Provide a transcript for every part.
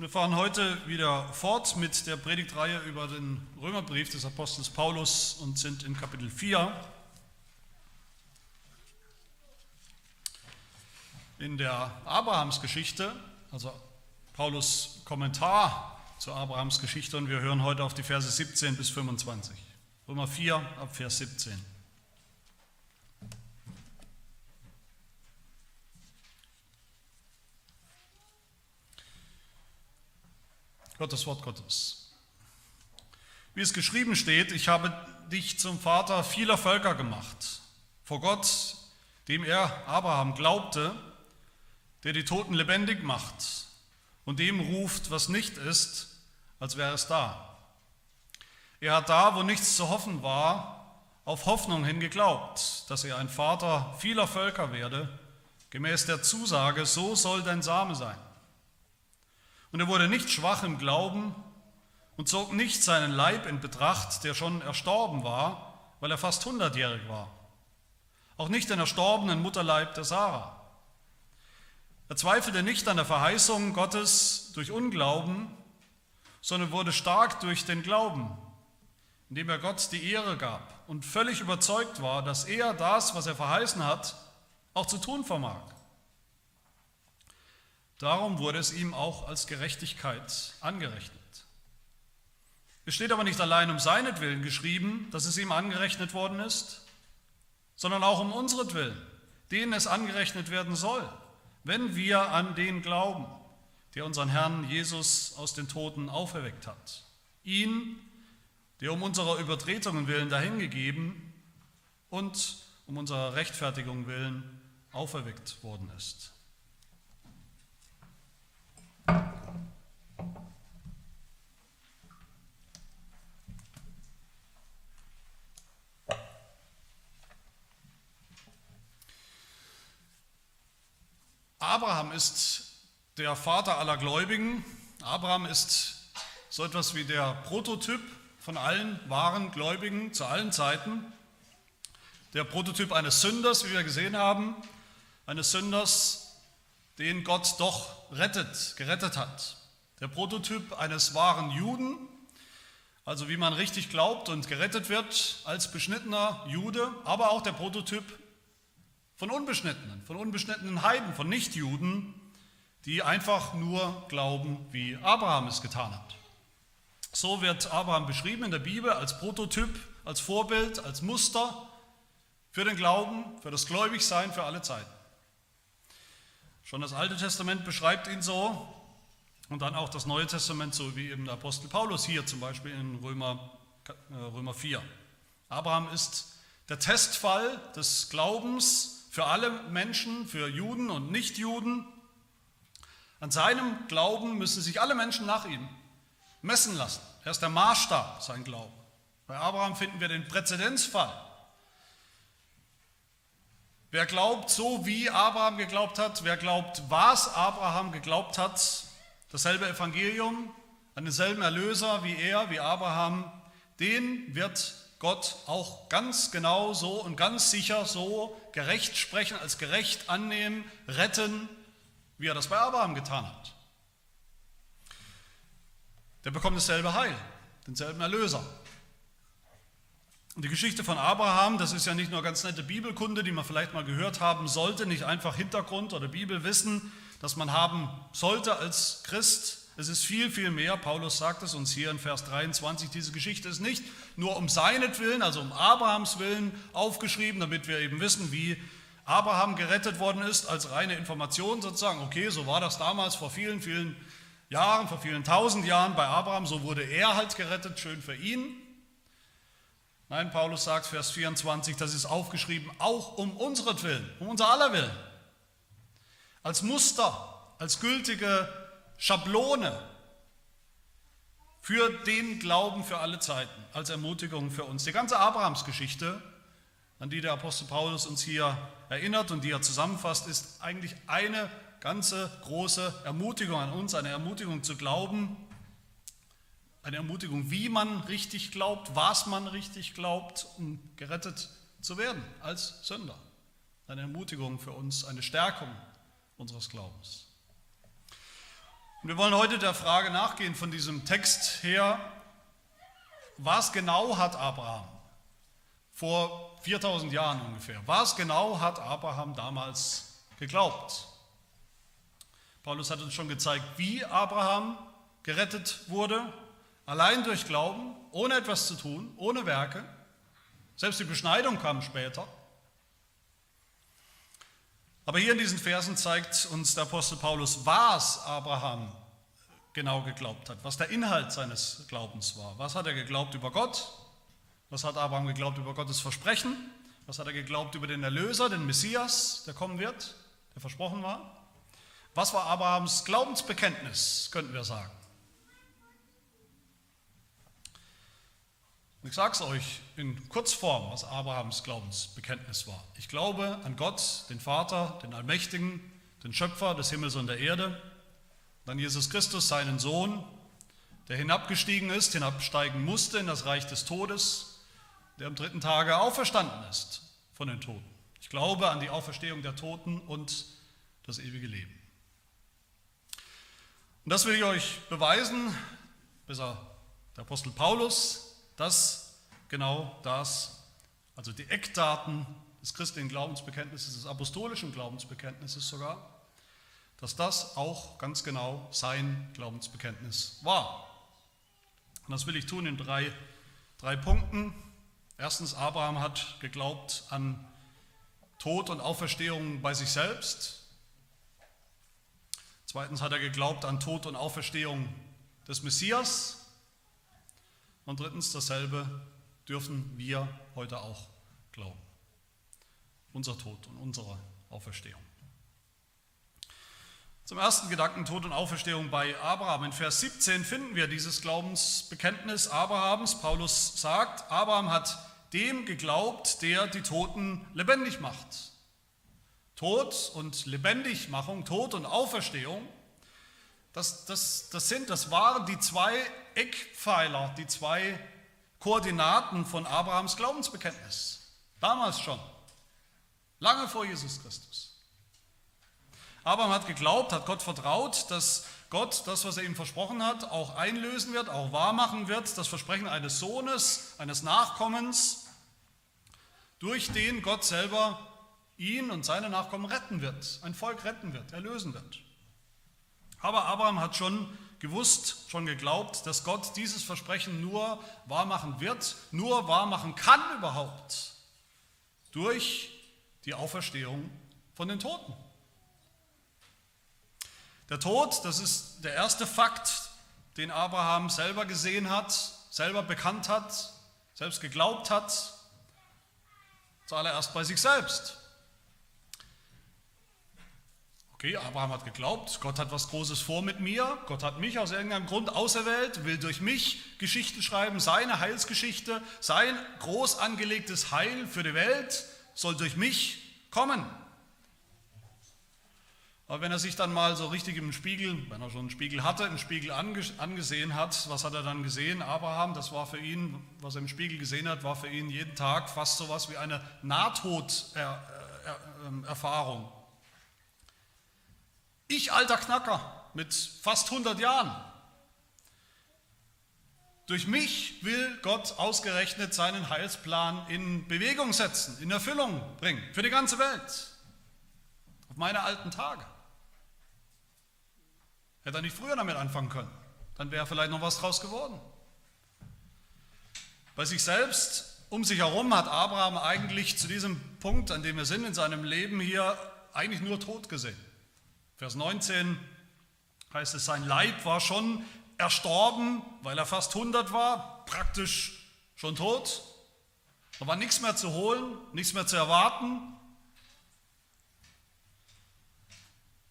Wir fahren heute wieder fort mit der Predigtreihe über den Römerbrief des Apostels Paulus und sind in Kapitel 4. In der Abrahamsgeschichte, also Paulus Kommentar zur Abrahamsgeschichte und wir hören heute auf die Verse 17 bis 25. Römer 4 ab Vers 17. Gottes Wort Gottes. Wie es geschrieben steht, ich habe dich zum Vater vieler Völker gemacht. Vor Gott, dem er Abraham glaubte, der die Toten lebendig macht und dem ruft, was nicht ist, als wäre es da. Er hat da, wo nichts zu hoffen war, auf Hoffnung hin geglaubt, dass er ein Vater vieler Völker werde, gemäß der Zusage, so soll dein Same sein. Und er wurde nicht schwach im Glauben und zog nicht seinen Leib in Betracht, der schon erstorben war, weil er fast hundertjährig war. Auch nicht den erstorbenen Mutterleib der Sarah. Er zweifelte nicht an der Verheißung Gottes durch Unglauben, sondern wurde stark durch den Glauben, indem er Gott die Ehre gab und völlig überzeugt war, dass er das, was er verheißen hat, auch zu tun vermag. Darum wurde es ihm auch als Gerechtigkeit angerechnet. Es steht aber nicht allein um seinetwillen geschrieben, dass es ihm angerechnet worden ist, sondern auch um unseretwillen, denen es angerechnet werden soll, wenn wir an den glauben, der unseren Herrn Jesus aus den Toten auferweckt hat. Ihn, der um unserer Übertretungen willen dahingegeben und um unserer Rechtfertigung willen auferweckt worden ist. Abraham ist der Vater aller Gläubigen. Abraham ist so etwas wie der Prototyp von allen wahren Gläubigen zu allen Zeiten. Der Prototyp eines Sünders, wie wir gesehen haben, eines Sünders, den Gott doch rettet, gerettet hat. Der Prototyp eines wahren Juden, also wie man richtig glaubt und gerettet wird als beschnittener Jude, aber auch der Prototyp von Unbeschnittenen, von unbeschnittenen Heiden, von Nichtjuden, die einfach nur glauben, wie Abraham es getan hat. So wird Abraham beschrieben in der Bibel als Prototyp, als Vorbild, als Muster für den Glauben, für das Gläubigsein für alle Zeiten. Schon das Alte Testament beschreibt ihn so und dann auch das Neue Testament, so wie eben der Apostel Paulus hier zum Beispiel in Römer, äh, Römer 4. Abraham ist der Testfall des Glaubens für alle Menschen, für Juden und Nichtjuden. An seinem Glauben müssen sich alle Menschen nach ihm messen lassen. Er ist der Maßstab, sein Glauben. Bei Abraham finden wir den Präzedenzfall. Wer glaubt so, wie Abraham geglaubt hat, wer glaubt, was Abraham geglaubt hat, dasselbe Evangelium, an denselben Erlöser wie er, wie Abraham, den wird Gott auch ganz genau so und ganz sicher so gerecht sprechen, als gerecht annehmen, retten, wie er das bei Abraham getan hat. Der bekommt dasselbe Heil, denselben Erlöser. Und die Geschichte von Abraham, das ist ja nicht nur ganz nette Bibelkunde, die man vielleicht mal gehört haben sollte, nicht einfach Hintergrund oder Bibelwissen, das man haben sollte als Christ. Es ist viel, viel mehr. Paulus sagt es uns hier in Vers 23. Diese Geschichte ist nicht nur um seinetwillen, also um Abrahams Willen aufgeschrieben, damit wir eben wissen, wie Abraham gerettet worden ist, als reine Information sozusagen. Okay, so war das damals vor vielen, vielen Jahren, vor vielen tausend Jahren bei Abraham. So wurde er halt gerettet, schön für ihn. Nein, Paulus sagt, Vers 24, das ist aufgeschrieben, auch um unseren Willen, um unser aller Willen. Als Muster, als gültige Schablone für den Glauben für alle Zeiten, als Ermutigung für uns. Die ganze Abrahamsgeschichte, an die der Apostel Paulus uns hier erinnert und die er zusammenfasst, ist eigentlich eine ganze große Ermutigung an uns, eine Ermutigung zu glauben, eine Ermutigung, wie man richtig glaubt, was man richtig glaubt, um gerettet zu werden als Sünder. Eine Ermutigung für uns, eine Stärkung unseres Glaubens. Und wir wollen heute der Frage nachgehen von diesem Text her, was genau hat Abraham vor 4000 Jahren ungefähr, was genau hat Abraham damals geglaubt? Paulus hat uns schon gezeigt, wie Abraham gerettet wurde, allein durch Glauben, ohne etwas zu tun, ohne Werke. Selbst die Beschneidung kam später. Aber hier in diesen Versen zeigt uns der Apostel Paulus, was Abraham genau geglaubt hat, was der Inhalt seines Glaubens war. Was hat er geglaubt über Gott? Was hat Abraham geglaubt über Gottes Versprechen? Was hat er geglaubt über den Erlöser, den Messias, der kommen wird, der versprochen war? Was war Abrahams Glaubensbekenntnis, könnten wir sagen? Und ich sage es euch in Kurzform, was Abrahams Glaubensbekenntnis war. Ich glaube an Gott, den Vater, den Allmächtigen, den Schöpfer des Himmels und der Erde, an Jesus Christus, seinen Sohn, der hinabgestiegen ist, hinabsteigen musste in das Reich des Todes, der am dritten Tage auferstanden ist von den Toten. Ich glaube an die Auferstehung der Toten und das ewige Leben. Und das will ich euch beweisen, besser der Apostel Paulus, dass genau das, also die Eckdaten des christlichen Glaubensbekenntnisses, des apostolischen Glaubensbekenntnisses sogar, dass das auch ganz genau sein Glaubensbekenntnis war. Und das will ich tun in drei, drei Punkten. Erstens, Abraham hat geglaubt an Tod und Auferstehung bei sich selbst. Zweitens hat er geglaubt an Tod und Auferstehung des Messias. Und drittens, dasselbe dürfen wir heute auch glauben. Unser Tod und unsere Auferstehung. Zum ersten Gedanken Tod und Auferstehung bei Abraham. In Vers 17 finden wir dieses Glaubensbekenntnis Abrahams. Paulus sagt, Abraham hat dem geglaubt, der die Toten lebendig macht. Tod und Lebendigmachung, Tod und Auferstehung das, das, das sind, das waren die zwei Eckpfeiler, die zwei Koordinaten von Abrahams Glaubensbekenntnis. Damals schon. Lange vor Jesus Christus. Abraham hat geglaubt, hat Gott vertraut, dass Gott das, was er ihm versprochen hat, auch einlösen wird, auch wahrmachen wird. Das Versprechen eines Sohnes, eines Nachkommens, durch den Gott selber ihn und seine Nachkommen retten wird, ein Volk retten wird, erlösen wird. Aber Abraham hat schon gewusst, schon geglaubt, dass Gott dieses Versprechen nur wahrmachen wird, nur wahrmachen kann überhaupt durch die Auferstehung von den Toten. Der Tod, das ist der erste Fakt, den Abraham selber gesehen hat, selber bekannt hat, selbst geglaubt hat, zuallererst bei sich selbst. Okay, Abraham hat geglaubt, Gott hat was Großes vor mit mir, Gott hat mich aus irgendeinem Grund auserwählt, will durch mich Geschichte schreiben, seine Heilsgeschichte, sein groß angelegtes Heil für die Welt soll durch mich kommen. Aber wenn er sich dann mal so richtig im Spiegel, wenn er schon einen Spiegel hatte, im Spiegel angesehen hat, was hat er dann gesehen? Abraham, das war für ihn, was er im Spiegel gesehen hat, war für ihn jeden Tag fast so was wie eine Nahtoderfahrung. Ich, alter Knacker, mit fast 100 Jahren. Durch mich will Gott ausgerechnet seinen Heilsplan in Bewegung setzen, in Erfüllung bringen, für die ganze Welt. Auf meine alten Tage. Hätte er nicht früher damit anfangen können, dann wäre vielleicht noch was draus geworden. Bei sich selbst, um sich herum, hat Abraham eigentlich zu diesem Punkt, an dem wir sind in seinem Leben hier, eigentlich nur Tod gesehen. Vers 19 heißt es, sein Leib war schon erstorben, weil er fast 100 war, praktisch schon tot. Da war nichts mehr zu holen, nichts mehr zu erwarten.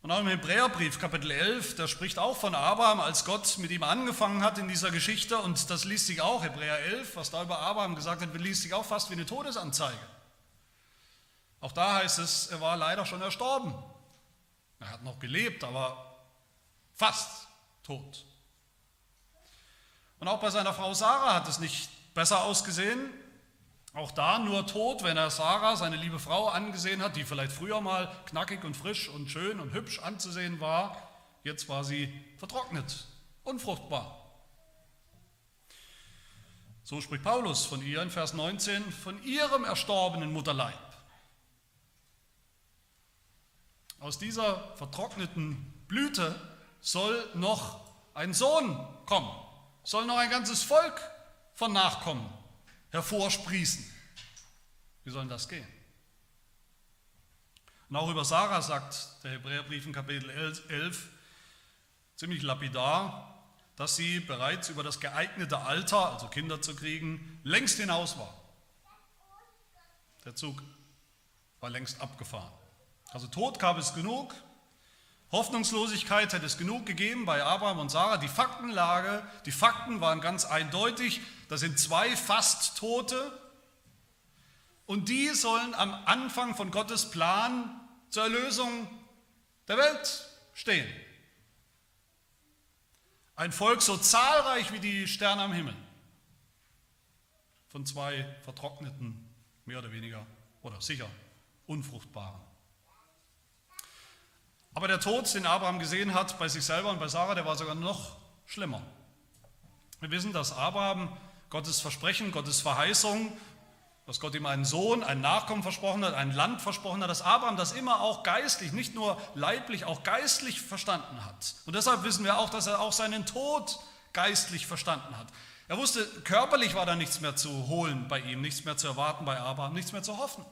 Und auch im Hebräerbrief, Kapitel 11, da spricht auch von Abraham, als Gott mit ihm angefangen hat in dieser Geschichte. Und das liest sich auch, Hebräer 11, was da über Abraham gesagt wird, liest sich auch fast wie eine Todesanzeige. Auch da heißt es, er war leider schon erstorben. Er hat noch gelebt, aber fast tot. Und auch bei seiner Frau Sarah hat es nicht besser ausgesehen. Auch da nur tot, wenn er Sarah, seine liebe Frau, angesehen hat, die vielleicht früher mal knackig und frisch und schön und hübsch anzusehen war, Jetzt war sie vertrocknet, unfruchtbar. So spricht Paulus von ihr in Vers 19, von ihrem erstorbenen Mutterleib. Aus dieser vertrockneten Blüte soll noch ein Sohn kommen, soll noch ein ganzes Volk von Nachkommen hervorsprießen. Wie soll das gehen? Und auch über Sarah sagt der Hebräerbrief in Kapitel 11 ziemlich lapidar, dass sie bereits über das geeignete Alter, also Kinder zu kriegen, längst hinaus war. Der Zug war längst abgefahren. Also Tod gab es genug, Hoffnungslosigkeit hätte es genug gegeben bei Abraham und Sarah. Die Faktenlage, die Fakten waren ganz eindeutig. Das sind zwei fast Tote. Und die sollen am Anfang von Gottes Plan zur Erlösung der Welt stehen. Ein Volk so zahlreich wie die Sterne am Himmel. Von zwei vertrockneten, mehr oder weniger, oder sicher unfruchtbaren. Aber der Tod, den Abraham gesehen hat bei sich selber und bei Sarah, der war sogar noch schlimmer. Wir wissen, dass Abraham Gottes Versprechen, Gottes Verheißung, dass Gott ihm einen Sohn, einen Nachkommen versprochen hat, ein Land versprochen hat, dass Abraham das immer auch geistlich, nicht nur leiblich, auch geistlich verstanden hat. Und deshalb wissen wir auch, dass er auch seinen Tod geistlich verstanden hat. Er wusste, körperlich war da nichts mehr zu holen bei ihm, nichts mehr zu erwarten bei Abraham, nichts mehr zu hoffen.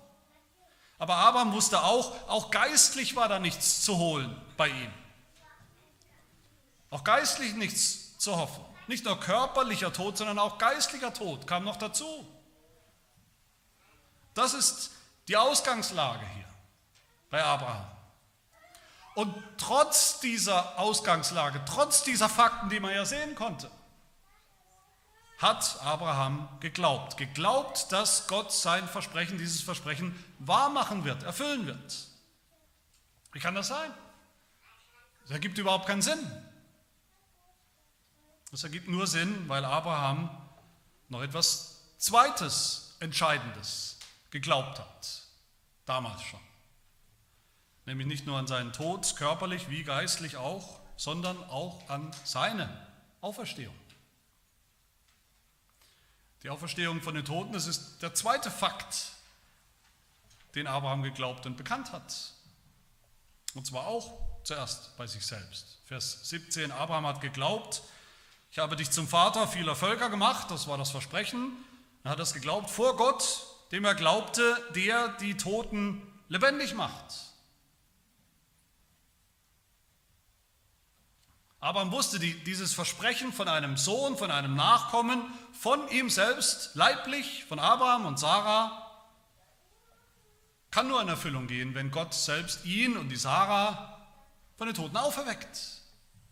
Aber Abraham wusste auch, auch geistlich war da nichts zu holen bei ihm. Auch geistlich nichts zu hoffen. Nicht nur körperlicher Tod, sondern auch geistlicher Tod kam noch dazu. Das ist die Ausgangslage hier bei Abraham. Und trotz dieser Ausgangslage, trotz dieser Fakten, die man ja sehen konnte, hat Abraham geglaubt. Geglaubt, dass Gott sein Versprechen, dieses Versprechen wahrmachen wird, erfüllen wird. Wie kann das sein? Das ergibt überhaupt keinen Sinn. Das ergibt nur Sinn, weil Abraham noch etwas Zweites, Entscheidendes geglaubt hat. Damals schon. Nämlich nicht nur an seinen Tod, körperlich wie geistlich auch, sondern auch an seine Auferstehung. Die Auferstehung von den Toten, das ist der zweite Fakt, den Abraham geglaubt und bekannt hat. Und zwar auch zuerst bei sich selbst. Vers 17, Abraham hat geglaubt, ich habe dich zum Vater vieler Völker gemacht, das war das Versprechen. Er hat das geglaubt vor Gott, dem er glaubte, der die Toten lebendig macht. Abraham wusste, die, dieses Versprechen von einem Sohn, von einem Nachkommen, von ihm selbst, leiblich, von Abraham und Sarah, kann nur in Erfüllung gehen, wenn Gott selbst ihn und die Sarah von den Toten auferweckt.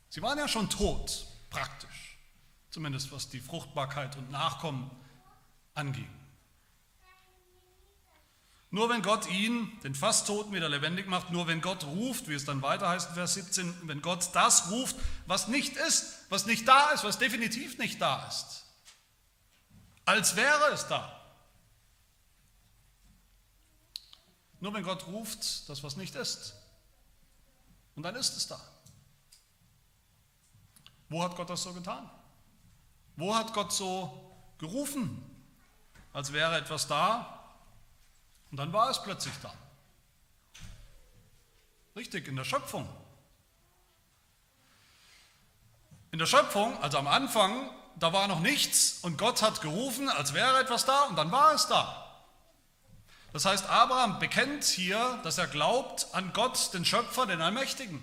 Sie waren ja schon tot, praktisch, zumindest was die Fruchtbarkeit und Nachkommen anging. Nur wenn Gott ihn, den fast Toten, wieder lebendig macht, nur wenn Gott ruft, wie es dann weiter heißt in Vers 17, wenn Gott das ruft, was nicht ist, was nicht da ist, was definitiv nicht da ist, als wäre es da. Nur wenn Gott ruft, das was nicht ist, und dann ist es da. Wo hat Gott das so getan? Wo hat Gott so gerufen, als wäre etwas da, und dann war es plötzlich da. Richtig, in der Schöpfung. In der Schöpfung, also am Anfang, da war noch nichts und Gott hat gerufen, als wäre etwas da und dann war es da. Das heißt, Abraham bekennt hier, dass er glaubt an Gott, den Schöpfer, den Allmächtigen,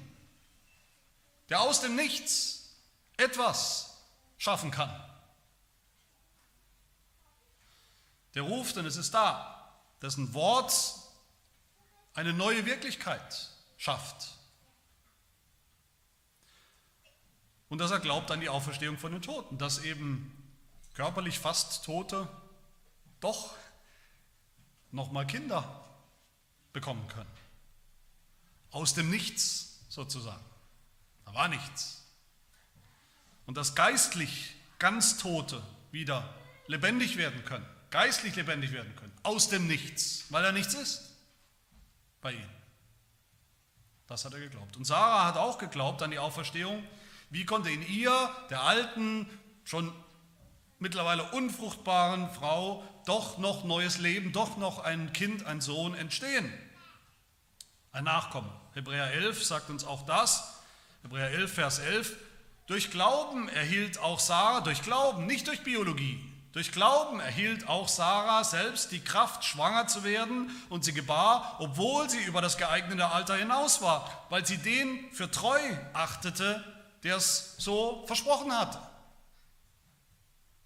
der aus dem Nichts etwas schaffen kann. Der ruft und es ist da dessen Wort eine neue Wirklichkeit schafft. Und dass er glaubt an die Auferstehung von den Toten, dass eben körperlich fast Tote doch nochmal Kinder bekommen können. Aus dem Nichts sozusagen. Da war nichts. Und dass geistlich ganz Tote wieder lebendig werden können geistlich lebendig werden können, aus dem Nichts, weil er nichts ist bei ihm. Das hat er geglaubt. Und Sarah hat auch geglaubt an die Auferstehung. Wie konnte in ihr, der alten, schon mittlerweile unfruchtbaren Frau, doch noch neues Leben, doch noch ein Kind, ein Sohn entstehen? Ein Nachkommen. Hebräer 11 sagt uns auch das. Hebräer 11, Vers 11. Durch Glauben erhielt auch Sarah, durch Glauben, nicht durch Biologie, durch Glauben erhielt auch Sarah selbst die Kraft, schwanger zu werden, und sie gebar, obwohl sie über das geeignete Alter hinaus war, weil sie den für treu achtete, der es so versprochen hatte.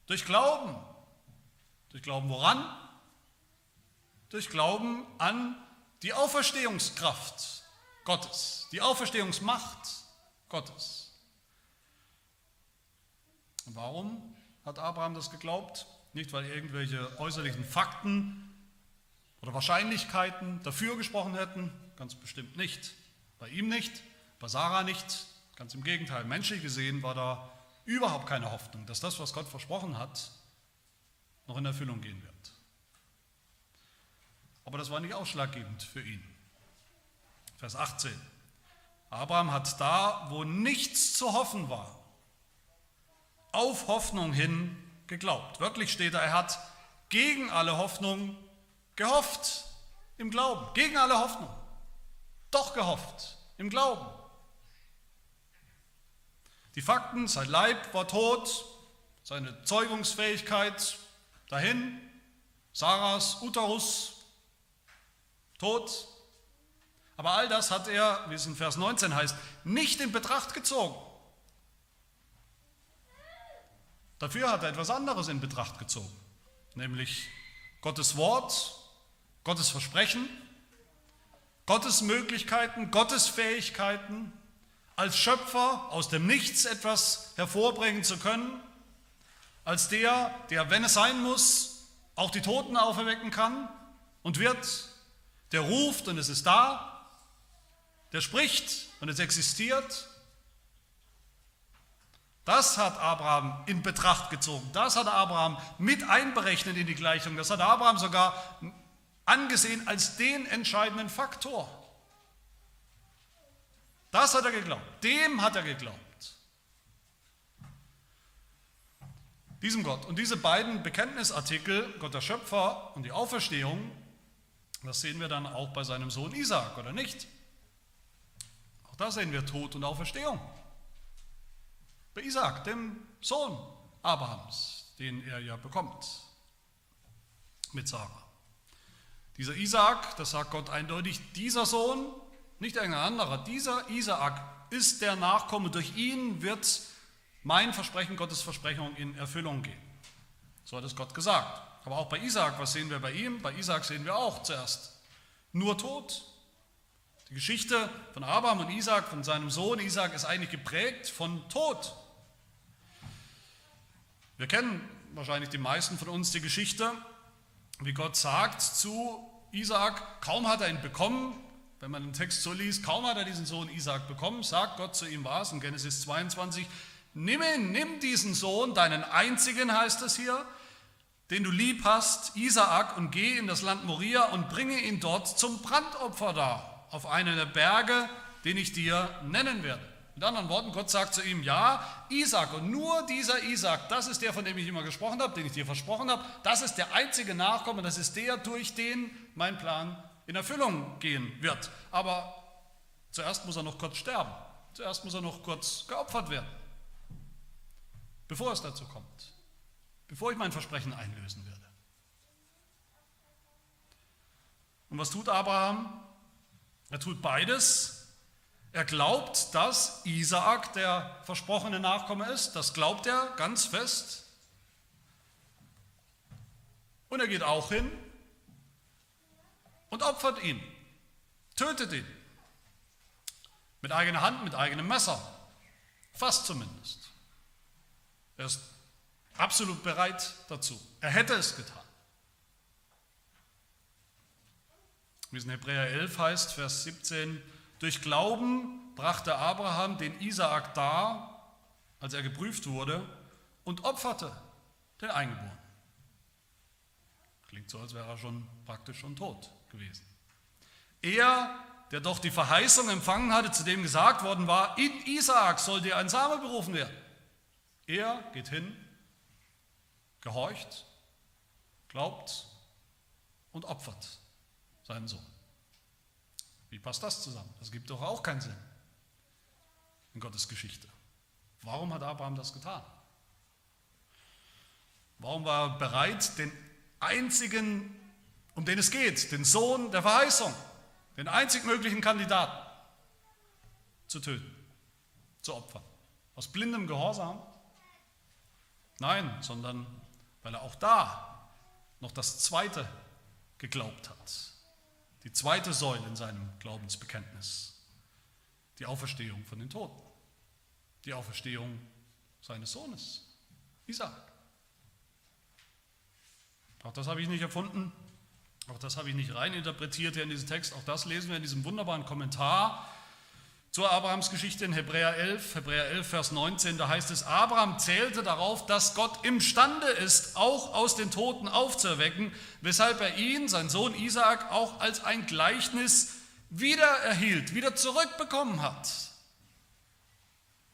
Durch Glauben. Durch Glauben woran? Durch Glauben an die Auferstehungskraft Gottes, die Auferstehungsmacht Gottes. Und warum? Hat Abraham das geglaubt, nicht weil irgendwelche äußerlichen Fakten oder Wahrscheinlichkeiten dafür gesprochen hätten, ganz bestimmt nicht. Bei ihm nicht, bei Sarah nicht, ganz im Gegenteil. Menschlich gesehen war da überhaupt keine Hoffnung, dass das, was Gott versprochen hat, noch in Erfüllung gehen wird. Aber das war nicht ausschlaggebend für ihn. Vers 18. Abraham hat da, wo nichts zu hoffen war, auf Hoffnung hin geglaubt. Wörtlich steht da, er hat gegen alle Hoffnung gehofft im Glauben. Gegen alle Hoffnung. Doch gehofft im Glauben. Die Fakten, sein Leib war tot, seine Zeugungsfähigkeit dahin, Sarahs Uterus tot. Aber all das hat er, wie es in Vers 19 heißt, nicht in Betracht gezogen. Dafür hat er etwas anderes in Betracht gezogen, nämlich Gottes Wort, Gottes Versprechen, Gottes Möglichkeiten, Gottes Fähigkeiten, als Schöpfer aus dem Nichts etwas hervorbringen zu können, als der, der, wenn es sein muss, auch die Toten auferwecken kann und wird, der ruft und es ist da, der spricht und es existiert das hat Abraham in Betracht gezogen. Das hat Abraham mit einberechnet in die Gleichung. Das hat Abraham sogar angesehen als den entscheidenden Faktor. Das hat er geglaubt. Dem hat er geglaubt. Diesem Gott. Und diese beiden Bekenntnisartikel, Gott der Schöpfer und die Auferstehung, das sehen wir dann auch bei seinem Sohn Isaac, oder nicht? Auch da sehen wir Tod und Auferstehung. Bei Isaac, dem Sohn Abrahams, den er ja bekommt mit Sarah. Dieser Isaac, das sagt Gott eindeutig, dieser Sohn, nicht irgendein anderer, dieser Isaac ist der Nachkomme, durch ihn wird mein Versprechen, Gottes Versprechung in Erfüllung gehen. So hat es Gott gesagt. Aber auch bei Isaac, was sehen wir bei ihm? Bei Isaac sehen wir auch zuerst nur Tod. Die Geschichte von Abraham und Isaac, von seinem Sohn Isaac, ist eigentlich geprägt von Tod. Wir kennen wahrscheinlich die meisten von uns die Geschichte, wie Gott sagt zu Isaak, kaum hat er ihn bekommen, wenn man den Text so liest, kaum hat er diesen Sohn Isaak bekommen, sagt Gott zu ihm was in Genesis 22, nimm ihn, nimm diesen Sohn, deinen einzigen heißt es hier, den du lieb hast, Isaak, und geh in das Land Moria und bringe ihn dort zum Brandopfer da, auf einen der Berge, den ich dir nennen werde. Mit anderen Worten, Gott sagt zu ihm, ja, Isaac und nur dieser Isaac, das ist der, von dem ich immer gesprochen habe, den ich dir versprochen habe, das ist der einzige Nachkomme, das ist der, durch den mein Plan in Erfüllung gehen wird. Aber zuerst muss er noch kurz sterben, zuerst muss er noch kurz geopfert werden, bevor es dazu kommt, bevor ich mein Versprechen einlösen werde. Und was tut Abraham? Er tut beides er glaubt, dass Isaak der versprochene Nachkomme ist. Das glaubt er ganz fest. Und er geht auch hin und opfert ihn, tötet ihn. Mit eigener Hand, mit eigenem Messer. Fast zumindest. Er ist absolut bereit dazu. Er hätte es getan. Wie es in Hebräer 11 heißt, Vers 17, durch Glauben brachte Abraham den Isaak dar, als er geprüft wurde, und opferte den Eingeborenen. Klingt so, als wäre er schon praktisch schon tot gewesen. Er der doch die Verheißung empfangen hatte, zu dem gesagt worden war, in Isaak soll dir ein Same berufen werden. Er geht hin, gehorcht, glaubt und opfert seinen Sohn. Wie passt das zusammen? Das gibt doch auch keinen Sinn in Gottes Geschichte. Warum hat Abraham das getan? Warum war er bereit, den einzigen, um den es geht, den Sohn der Verheißung, den einzig möglichen Kandidaten zu töten, zu opfern? Aus blindem Gehorsam? Nein, sondern weil er auch da noch das Zweite geglaubt hat. Die zweite Säule in seinem Glaubensbekenntnis. Die Auferstehung von den Toten. Die Auferstehung seines Sohnes, Isaac. Auch das habe ich nicht erfunden, auch das habe ich nicht reininterpretiert hier in diesen Text, auch das lesen wir in diesem wunderbaren Kommentar zur Abrahams Geschichte in Hebräer 11, Hebräer 11, Vers 19, da heißt es, Abraham zählte darauf, dass Gott imstande ist, auch aus den Toten aufzuerwecken, weshalb er ihn, sein Sohn Isaak, auch als ein Gleichnis wieder erhielt, wieder zurückbekommen hat.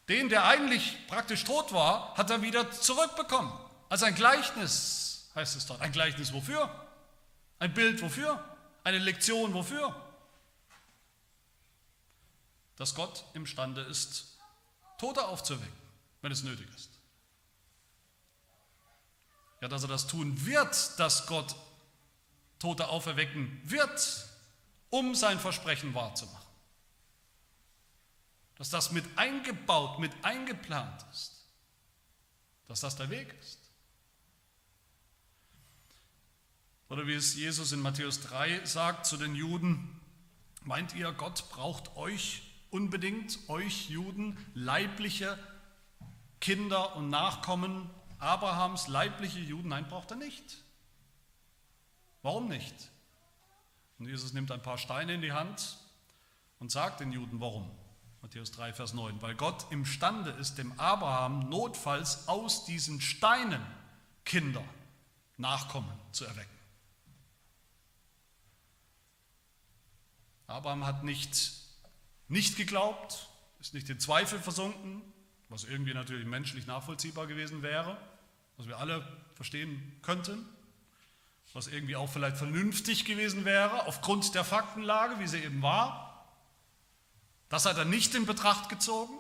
Den, der eigentlich praktisch tot war, hat er wieder zurückbekommen. Als ein Gleichnis heißt es dort. Ein Gleichnis wofür? Ein Bild wofür? Eine Lektion wofür? Dass Gott imstande ist, Tote aufzuwecken, wenn es nötig ist. Ja, dass er das tun wird, dass Gott Tote auferwecken wird, um sein Versprechen wahrzumachen. Dass das mit eingebaut, mit eingeplant ist. Dass das der Weg ist. Oder wie es Jesus in Matthäus 3 sagt zu den Juden, meint ihr, Gott braucht euch, unbedingt euch Juden leibliche Kinder und Nachkommen Abrahams, leibliche Juden? Nein, braucht er nicht. Warum nicht? Und Jesus nimmt ein paar Steine in die Hand und sagt den Juden, warum. Matthäus 3, Vers 9. Weil Gott imstande ist, dem Abraham notfalls aus diesen Steinen Kinder, Nachkommen zu erwecken. Abraham hat nicht nicht geglaubt, ist nicht in Zweifel versunken, was irgendwie natürlich menschlich nachvollziehbar gewesen wäre, was wir alle verstehen könnten, was irgendwie auch vielleicht vernünftig gewesen wäre, aufgrund der Faktenlage, wie sie eben war. Das hat er nicht in Betracht gezogen.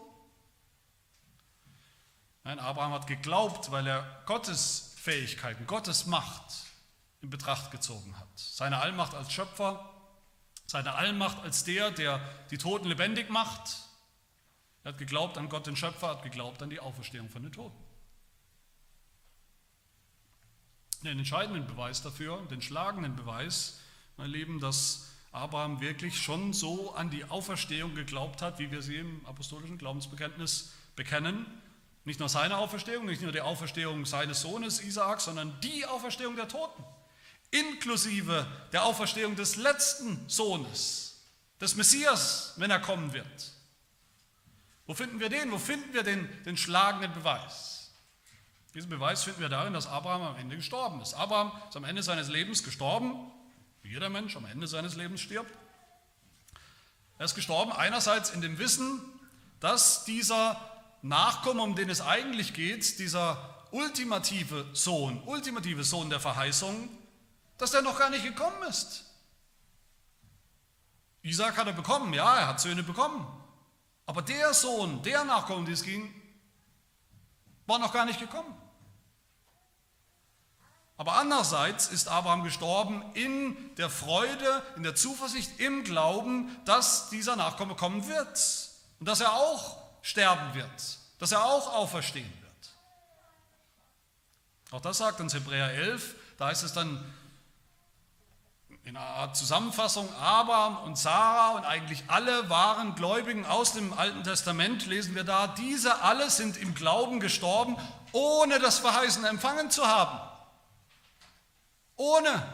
Nein, Abraham hat geglaubt, weil er Gottes Fähigkeiten, Gottes Macht in Betracht gezogen hat. Seine Allmacht als Schöpfer, seine Allmacht als der, der die Toten lebendig macht. Er hat geglaubt an Gott, den Schöpfer, hat geglaubt an die Auferstehung von den Toten. Den entscheidenden Beweis dafür, den schlagenden Beweis, mein Lieben, dass Abraham wirklich schon so an die Auferstehung geglaubt hat, wie wir sie im apostolischen Glaubensbekenntnis bekennen. Nicht nur seine Auferstehung, nicht nur die Auferstehung seines Sohnes Isaak, sondern die Auferstehung der Toten inklusive der Auferstehung des letzten Sohnes, des Messias, wenn er kommen wird. Wo finden wir den? Wo finden wir den, den schlagenden Beweis? Diesen Beweis finden wir darin, dass Abraham am Ende gestorben ist. Abraham ist am Ende seines Lebens gestorben, wie jeder Mensch am Ende seines Lebens stirbt. Er ist gestorben einerseits in dem Wissen, dass dieser Nachkommen, um den es eigentlich geht, dieser ultimative Sohn, ultimative Sohn der Verheißung, dass der noch gar nicht gekommen ist. Isaac hat er bekommen, ja, er hat Söhne bekommen. Aber der Sohn, der Nachkommen, die es ging, war noch gar nicht gekommen. Aber andererseits ist Abraham gestorben in der Freude, in der Zuversicht, im Glauben, dass dieser Nachkomme kommen wird und dass er auch sterben wird, dass er auch auferstehen wird. Auch das sagt uns Hebräer 11, da heißt es dann, in einer Art Zusammenfassung, Abraham und Sarah und eigentlich alle wahren Gläubigen aus dem Alten Testament lesen wir da, diese alle sind im Glauben gestorben, ohne das Verheißen empfangen zu haben. Ohne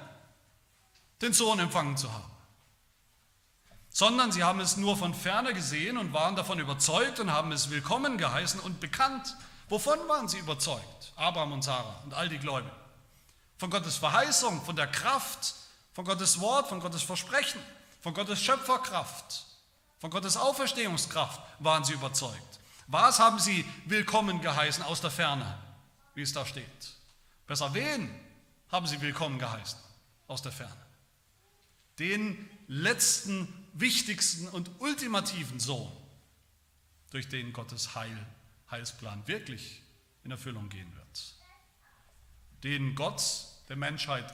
den Sohn empfangen zu haben. Sondern sie haben es nur von ferne gesehen und waren davon überzeugt und haben es willkommen geheißen und bekannt. Wovon waren sie überzeugt? Abraham und Sarah und all die Gläubigen. Von Gottes Verheißung, von der Kraft, von Gottes Wort, von Gottes Versprechen, Von Gottes Schöpferkraft, von Gottes Auferstehungskraft waren sie überzeugt. Was haben sie willkommen geheißen aus der Ferne, wie es da steht? Besser wen haben sie willkommen geheißen aus der Ferne? Den letzten, wichtigsten und ultimativen Sohn, durch den Gottes Heil, Heilsplan wirklich in Erfüllung gehen wird. Den Gott der Menschheit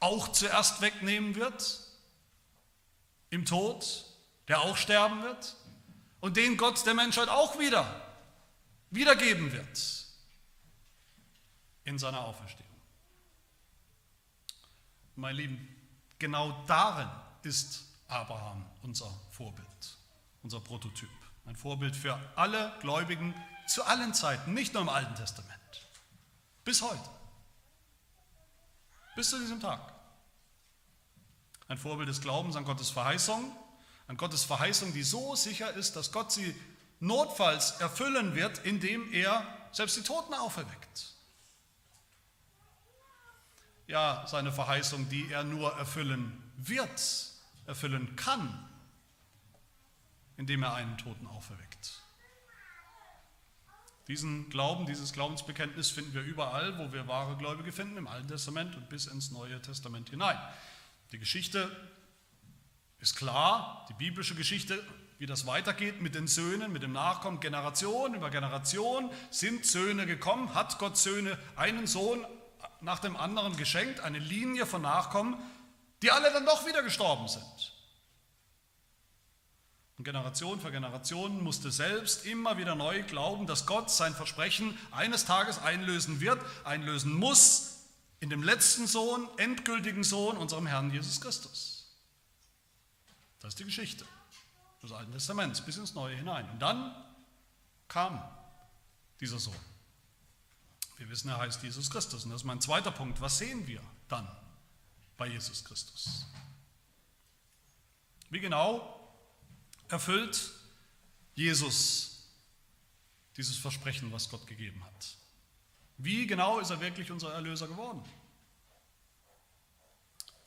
auch zuerst wegnehmen wird, im Tod, der auch sterben wird, und den Gott der Menschheit auch wieder wiedergeben wird in seiner Auferstehung. Mein Lieben, genau darin ist Abraham unser Vorbild, unser Prototyp. Ein Vorbild für alle Gläubigen zu allen Zeiten, nicht nur im Alten Testament. Bis heute. Bis zu diesem Tag. Ein Vorbild des Glaubens an Gottes Verheißung, an Gottes Verheißung, die so sicher ist, dass Gott sie notfalls erfüllen wird, indem er selbst die Toten auferweckt. Ja, seine Verheißung, die er nur erfüllen wird, erfüllen kann, indem er einen Toten auferweckt. Diesen Glauben, dieses Glaubensbekenntnis finden wir überall, wo wir wahre Gläubige finden, im Alten Testament und bis ins Neue Testament hinein. Die Geschichte ist klar, die biblische Geschichte, wie das weitergeht mit den Söhnen, mit dem Nachkommen, Generation über Generation sind Söhne gekommen, hat Gott Söhne einen Sohn nach dem anderen geschenkt, eine Linie von Nachkommen, die alle dann doch wieder gestorben sind. Und Generation für Generation musste selbst immer wieder neu glauben, dass Gott sein Versprechen eines Tages einlösen wird, einlösen muss in dem letzten Sohn, endgültigen Sohn, unserem Herrn Jesus Christus. Das ist die Geschichte des Alten Testaments bis ins Neue hinein. Und dann kam dieser Sohn. Wir wissen, er heißt Jesus Christus. Und das ist mein zweiter Punkt. Was sehen wir dann bei Jesus Christus? Wie genau erfüllt Jesus dieses Versprechen, was Gott gegeben hat? Wie genau ist er wirklich unser Erlöser geworden?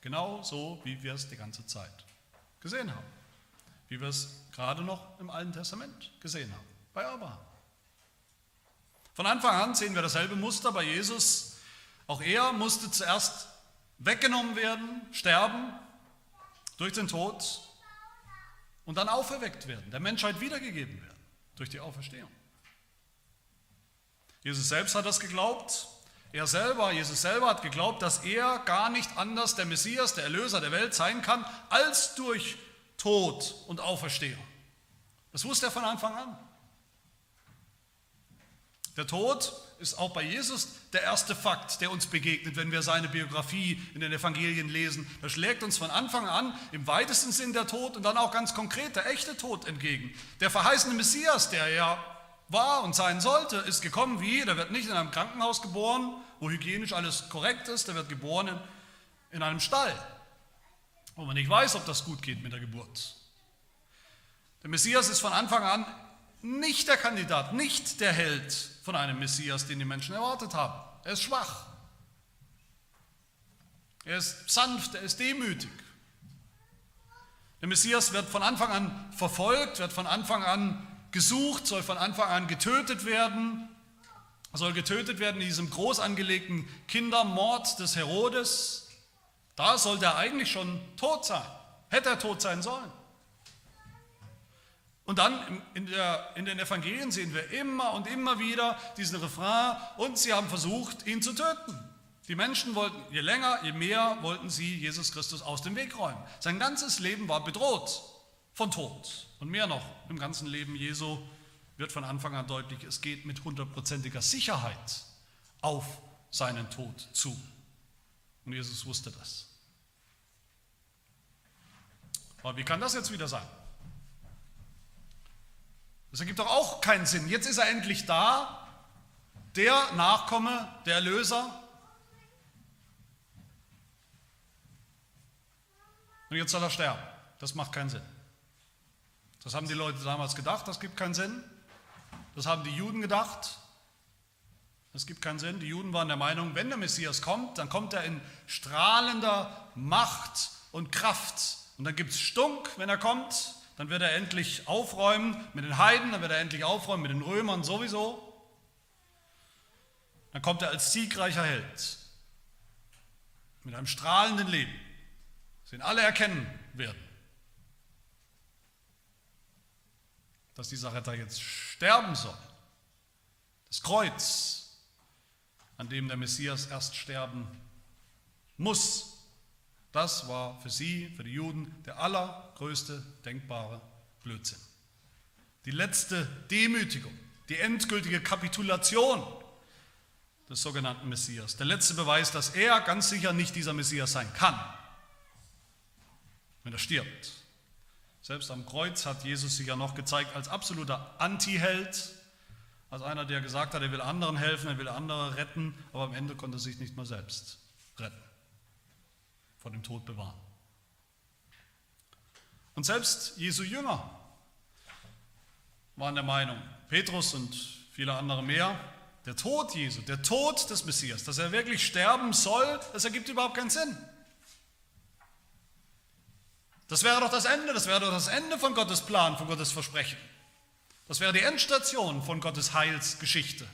Genau so, wie wir es die ganze Zeit gesehen haben. Wie wir es gerade noch im Alten Testament gesehen haben, bei Abraham. Von Anfang an sehen wir dasselbe Muster bei Jesus. Auch er musste zuerst weggenommen werden, sterben durch den Tod und dann auferweckt werden, der Menschheit wiedergegeben werden durch die Auferstehung. Jesus selbst hat das geglaubt. Er selber, Jesus selber hat geglaubt, dass er gar nicht anders der Messias, der Erlöser der Welt sein kann, als durch Tod und Auferstehung. Das wusste er von Anfang an. Der Tod ist auch bei Jesus der erste Fakt, der uns begegnet, wenn wir seine Biografie in den Evangelien lesen. Da schlägt uns von Anfang an im weitesten Sinn der Tod und dann auch ganz konkret der echte Tod entgegen. Der verheißene Messias, der ja war und sein sollte, ist gekommen wie? Der wird nicht in einem Krankenhaus geboren, wo hygienisch alles korrekt ist, der wird geboren in, in einem Stall, wo man nicht weiß, ob das gut geht mit der Geburt. Der Messias ist von Anfang an nicht der Kandidat, nicht der Held von einem Messias, den die Menschen erwartet haben. Er ist schwach. Er ist sanft, er ist demütig. Der Messias wird von Anfang an verfolgt, wird von Anfang an gesucht, soll von Anfang an getötet werden. Er soll getötet werden in diesem groß angelegten Kindermord des Herodes. Da sollte er eigentlich schon tot sein. Hätte er tot sein sollen. Und dann in, der, in, den Evangelien sehen wir immer und immer wieder diesen Refrain, und sie haben versucht, ihn zu töten. Die Menschen wollten, je länger, je mehr wollten sie Jesus Christus aus dem Weg räumen. Sein ganzes Leben war bedroht von Tod. Und mehr noch, im ganzen Leben Jesu wird von Anfang an deutlich, es geht mit hundertprozentiger Sicherheit auf seinen Tod zu. Und Jesus wusste das. Aber wie kann das jetzt wieder sein? Das ergibt doch auch keinen Sinn. Jetzt ist er endlich da, der Nachkomme, der Erlöser. Und jetzt soll er sterben. Das macht keinen Sinn. Das haben die Leute damals gedacht, das gibt keinen Sinn. Das haben die Juden gedacht. Das gibt keinen Sinn. Die Juden waren der Meinung, wenn der Messias kommt, dann kommt er in strahlender Macht und Kraft Und dann gibt es Stunk, wenn er kommt. Dann wird er endlich aufräumen mit den Heiden, dann wird er endlich aufräumen mit den Römern sowieso. Dann kommt er als siegreicher Held mit einem strahlenden Leben, ihn alle erkennen werden. Dass dieser Retter jetzt sterben soll. Das Kreuz, an dem der Messias erst sterben muss, das war für sie, für die Juden, der allergrößte denkbare Blödsinn. Die letzte Demütigung, die endgültige Kapitulation des sogenannten Messias. Der letzte Beweis, dass er ganz sicher nicht dieser Messias sein kann, wenn er stirbt. Selbst am Kreuz hat Jesus sich ja noch gezeigt als absoluter Anti-Held, als einer, der gesagt hat, er will anderen helfen, er will andere retten, aber am Ende konnte er sich nicht mal selbst retten vor dem Tod bewahren. Und selbst Jesu Jünger waren der Meinung, Petrus und viele andere mehr, der Tod Jesu, der Tod des Messias, dass er wirklich sterben soll, das ergibt überhaupt keinen Sinn. Das wäre doch das Ende, das wäre doch das Ende von Gottes Plan, von Gottes Versprechen. Das wäre die Endstation von Gottes Heilsgeschichte.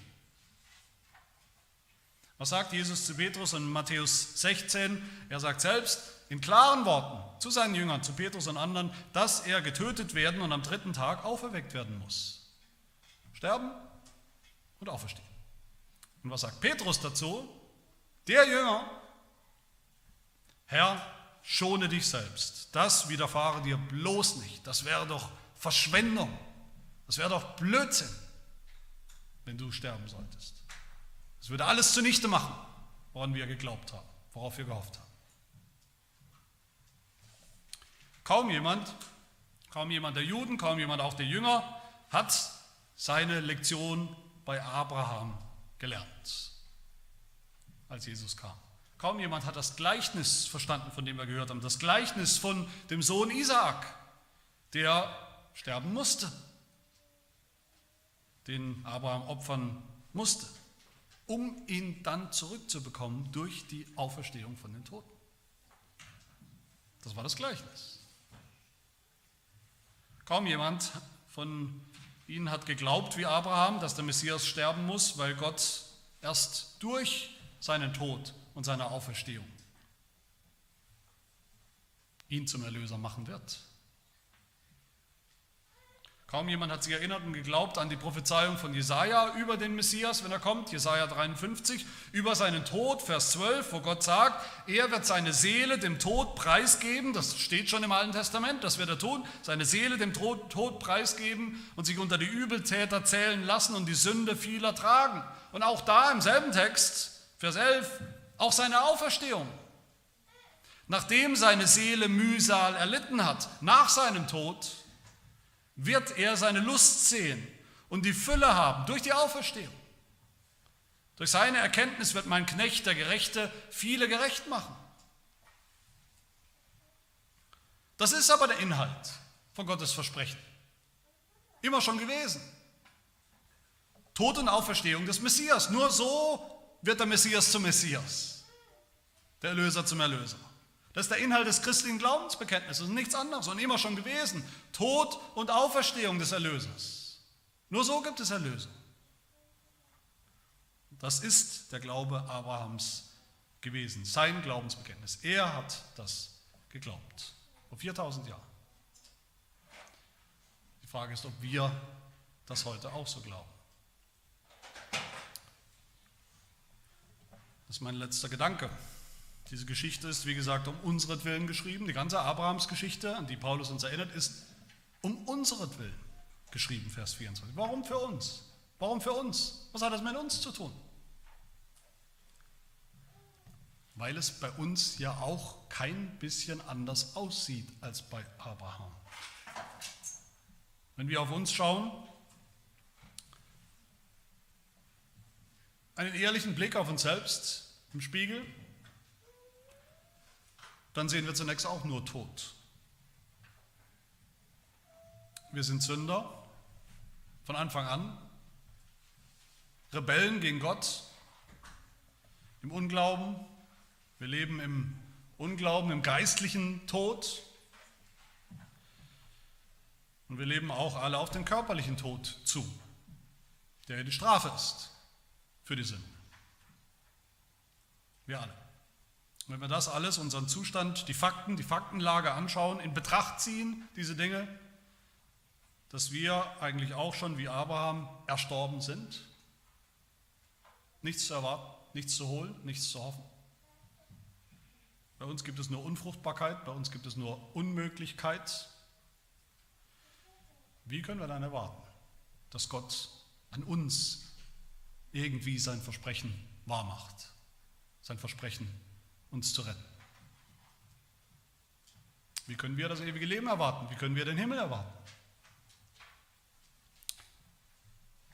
Was sagt Jesus zu Petrus in Matthäus 16? Er sagt selbst in klaren Worten zu seinen Jüngern, zu Petrus und anderen, dass er getötet werden und am dritten Tag auferweckt werden muss. Sterben und auferstehen. Und was sagt Petrus dazu? Der Jünger, Herr, schone dich selbst. Das widerfahre dir bloß nicht. Das wäre doch Verschwendung. Das wäre doch Blödsinn, wenn du sterben solltest. Es würde alles zunichte machen, woran wir geglaubt haben, worauf wir gehofft haben. Kaum jemand, kaum jemand der Juden, kaum jemand auch der Jünger hat seine Lektion bei Abraham gelernt, als Jesus kam. Kaum jemand hat das Gleichnis verstanden, von dem wir gehört haben, das Gleichnis von dem Sohn Isaak, der sterben musste, den Abraham opfern musste um ihn dann zurückzubekommen durch die Auferstehung von den Toten. Das war das Gleichnis. Kaum jemand von ihnen hat geglaubt wie Abraham, dass der Messias sterben muss, weil Gott erst durch seinen Tod und seine Auferstehung ihn zum Erlöser machen wird. Kaum jemand hat sich erinnert und geglaubt an die Prophezeiung von Jesaja über den Messias, wenn er kommt, Jesaja 53, über seinen Tod, Vers 12, wo Gott sagt, er wird seine Seele dem Tod preisgeben, das steht schon im Alten Testament, das wird er tun, seine Seele dem Tod, Tod preisgeben und sich unter die Übeltäter zählen lassen und die Sünde vieler tragen. Und auch da im selben Text, Vers 11, auch seine Auferstehung. Nachdem seine Seele Mühsal erlitten hat, nach seinem Tod, wird er seine Lust sehen und die Fülle haben durch die Auferstehung. Durch seine Erkenntnis wird mein Knecht, der Gerechte, viele gerecht machen. Das ist aber der Inhalt von Gottes Versprechen. Immer schon gewesen. Tod und Auferstehung des Messias. Nur so wird der Messias zum Messias. Der Erlöser zum Erlöser. Das ist der Inhalt des christlichen Glaubensbekenntnisses und nichts anderes und immer schon gewesen. Tod und Auferstehung des Erlösers. Nur so gibt es Erlösung. Das ist der Glaube Abrahams gewesen, sein Glaubensbekenntnis. Er hat das geglaubt. Vor 4000 Jahren. Die Frage ist, ob wir das heute auch so glauben. Das ist mein letzter Gedanke. Diese Geschichte ist, wie gesagt, um unseretwillen geschrieben. Die ganze Abrahams-Geschichte, an die Paulus uns erinnert, ist um unseretwillen geschrieben, Vers 24. Warum für uns? Warum für uns? Was hat das mit uns zu tun? Weil es bei uns ja auch kein bisschen anders aussieht als bei Abraham. Wenn wir auf uns schauen, einen ehrlichen Blick auf uns selbst im Spiegel, dann sehen wir zunächst auch nur Tod. Wir sind Sünder von Anfang an, Rebellen gegen Gott, im Unglauben. Wir leben im Unglauben, im geistlichen Tod. Und wir leben auch alle auf den körperlichen Tod zu, der die Strafe ist für die Sünde. Wir alle. Und wenn wir das alles, unseren Zustand, die Fakten, die Faktenlage anschauen, in Betracht ziehen, diese Dinge, dass wir eigentlich auch schon wie Abraham erstorben sind, nichts zu erwarten, nichts zu holen, nichts zu hoffen. Bei uns gibt es nur Unfruchtbarkeit, bei uns gibt es nur Unmöglichkeit. Wie können wir dann erwarten, dass Gott an uns irgendwie sein Versprechen wahrmacht, sein Versprechen, uns zu retten? Wie können wir das ewige Leben erwarten? Wie können wir den Himmel erwarten?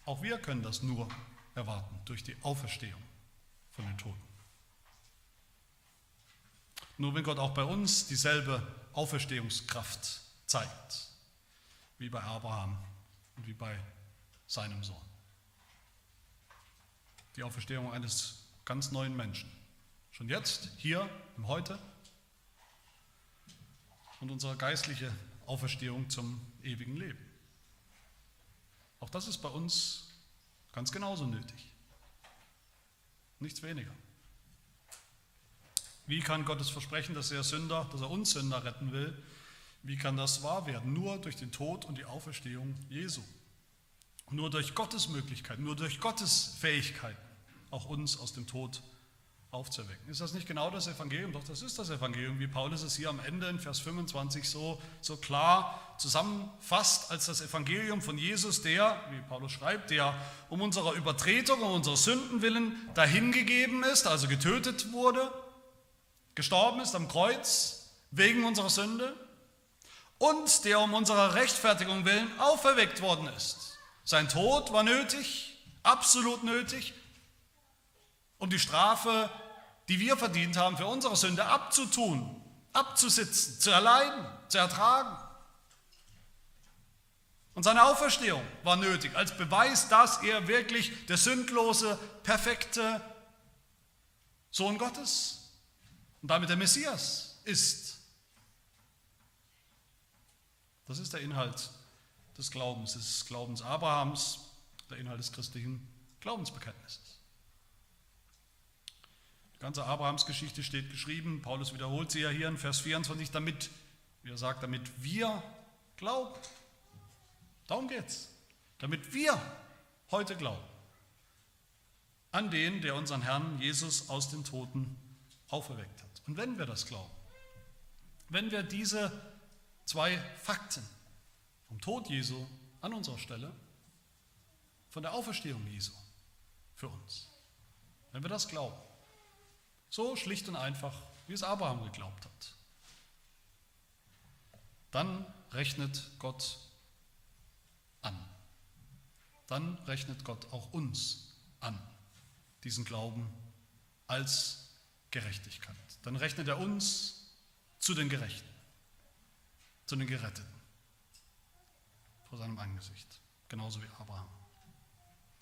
Auch wir können das nur erwarten durch die Auferstehung von den Toten. Nur wenn Gott auch bei uns dieselbe Auferstehungskraft zeigt, wie bei Abraham und wie bei seinem Sohn. Die Auferstehung eines ganz neuen Menschen. Schon jetzt, hier, im Heute. Und unsere geistliche Auferstehung zum ewigen Leben. Auch das ist bei uns ganz genauso nötig. Nichts weniger. Wie kann Gottes Versprechen, dass er Sünder, dass er uns Sünder retten will, wie kann das wahr werden? Nur durch den Tod und die Auferstehung Jesu. Nur durch Gottes Möglichkeit, nur durch Gottes Fähigkeit, auch uns aus dem Tod aufzuerwecken. Ist das nicht genau das Evangelium? Doch, das ist das Evangelium, wie Paulus es hier am Ende in Vers 25 so, so klar zusammenfasst als das Evangelium von Jesus, der, wie Paulus schreibt, der um unserer Übertretung, um unserer Sünden willen dahingegeben ist, also getötet wurde, gestorben ist am Kreuz wegen unserer Sünde und der um unserer Rechtfertigung willen auferweckt worden ist. Sein Tod war nötig, absolut nötig, um die Strafe, die wir verdient haben, für unsere Sünde abzutun, abzusitzen, zu erleiden, zu ertragen. Und seine Auferstehung war nötig als Beweis, dass er wirklich der sündlose, perfekte Sohn Gottes und damit der Messias ist. Das ist der Inhalt des Glaubens, des Glaubens Abrahams, der Inhalt des christlichen Glaubensbekenntnisses. Die ganze Abrahamsgeschichte steht geschrieben, Paulus wiederholt sie ja hier in Vers 24, damit, wie er sagt, damit wir glauben. Darum geht es. Damit wir heute glauben an den, der unseren Herrn Jesus aus den Toten auferweckt hat. Und wenn wir das glauben, wenn wir diese zwei Fakten vom Tod Jesu an unserer Stelle, von der Auferstehung Jesu für uns, wenn wir das glauben, so schlicht und einfach, wie es Abraham geglaubt hat. Dann rechnet Gott an. Dann rechnet Gott auch uns an, diesen Glauben als Gerechtigkeit. Dann rechnet er uns zu den Gerechten, zu den Geretteten vor seinem Angesicht, genauso wie Abraham.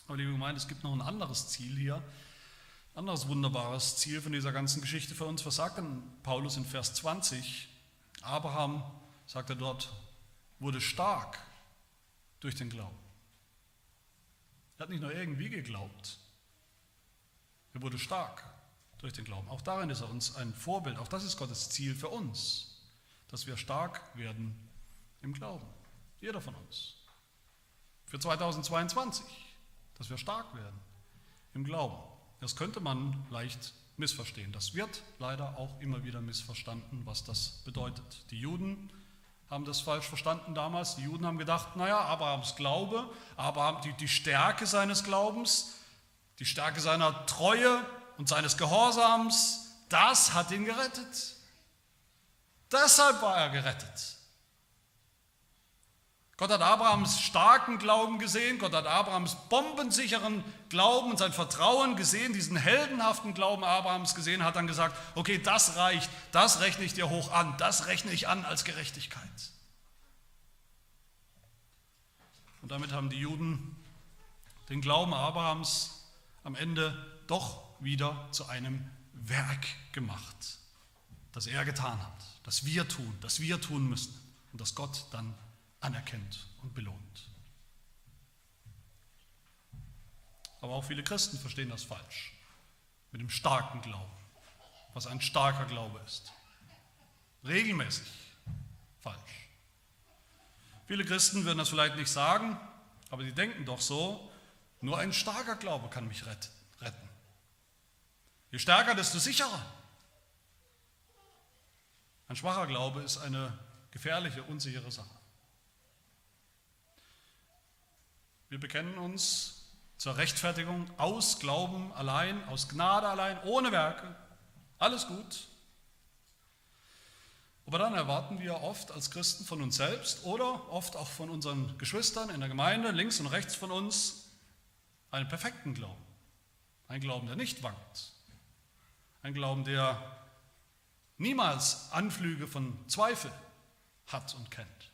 Aber liebe Gemeinde, es gibt noch ein anderes Ziel hier, anderes wunderbares Ziel von dieser ganzen Geschichte für uns. Was sagt denn Paulus in Vers 20? Abraham, sagt er dort, wurde stark durch den Glauben. Er hat nicht nur irgendwie geglaubt, er wurde stark durch den Glauben. Auch darin ist er uns ein Vorbild. Auch das ist Gottes Ziel für uns, dass wir stark werden im Glauben. Jeder von uns. Für 2022, dass wir stark werden im Glauben. Das könnte man leicht missverstehen. Das wird leider auch immer wieder missverstanden, was das bedeutet. Die Juden haben das falsch verstanden damals. Die Juden haben gedacht, naja, Abrahams Glaube, Abraham, die, die Stärke seines Glaubens, die Stärke seiner Treue und seines Gehorsams, das hat ihn gerettet. Deshalb war er gerettet. Gott hat Abrahams starken Glauben gesehen, Gott hat Abrahams bombensicheren Glauben und sein Vertrauen gesehen, diesen heldenhaften Glauben Abrahams gesehen, hat dann gesagt, okay, das reicht, das rechne ich dir hoch an, das rechne ich an als Gerechtigkeit. Und damit haben die Juden den Glauben Abrahams am Ende doch wieder zu einem Werk gemacht, das er getan hat, das wir tun, das wir tun müssen und das Gott dann anerkennt und belohnt. Aber auch viele Christen verstehen das falsch mit dem starken Glauben, was ein starker Glaube ist. Regelmäßig falsch. Viele Christen würden das vielleicht nicht sagen, aber sie denken doch so, nur ein starker Glaube kann mich retten. Je stärker, desto sicherer. Ein schwacher Glaube ist eine gefährliche, unsichere Sache. Wir bekennen uns zur Rechtfertigung aus Glauben allein, aus Gnade allein, ohne Werke. Alles gut. Aber dann erwarten wir oft als Christen von uns selbst oder oft auch von unseren Geschwistern in der Gemeinde, links und rechts von uns, einen perfekten Glauben. Ein Glauben, der nicht wankt. Ein Glauben, der niemals Anflüge von Zweifel hat und kennt.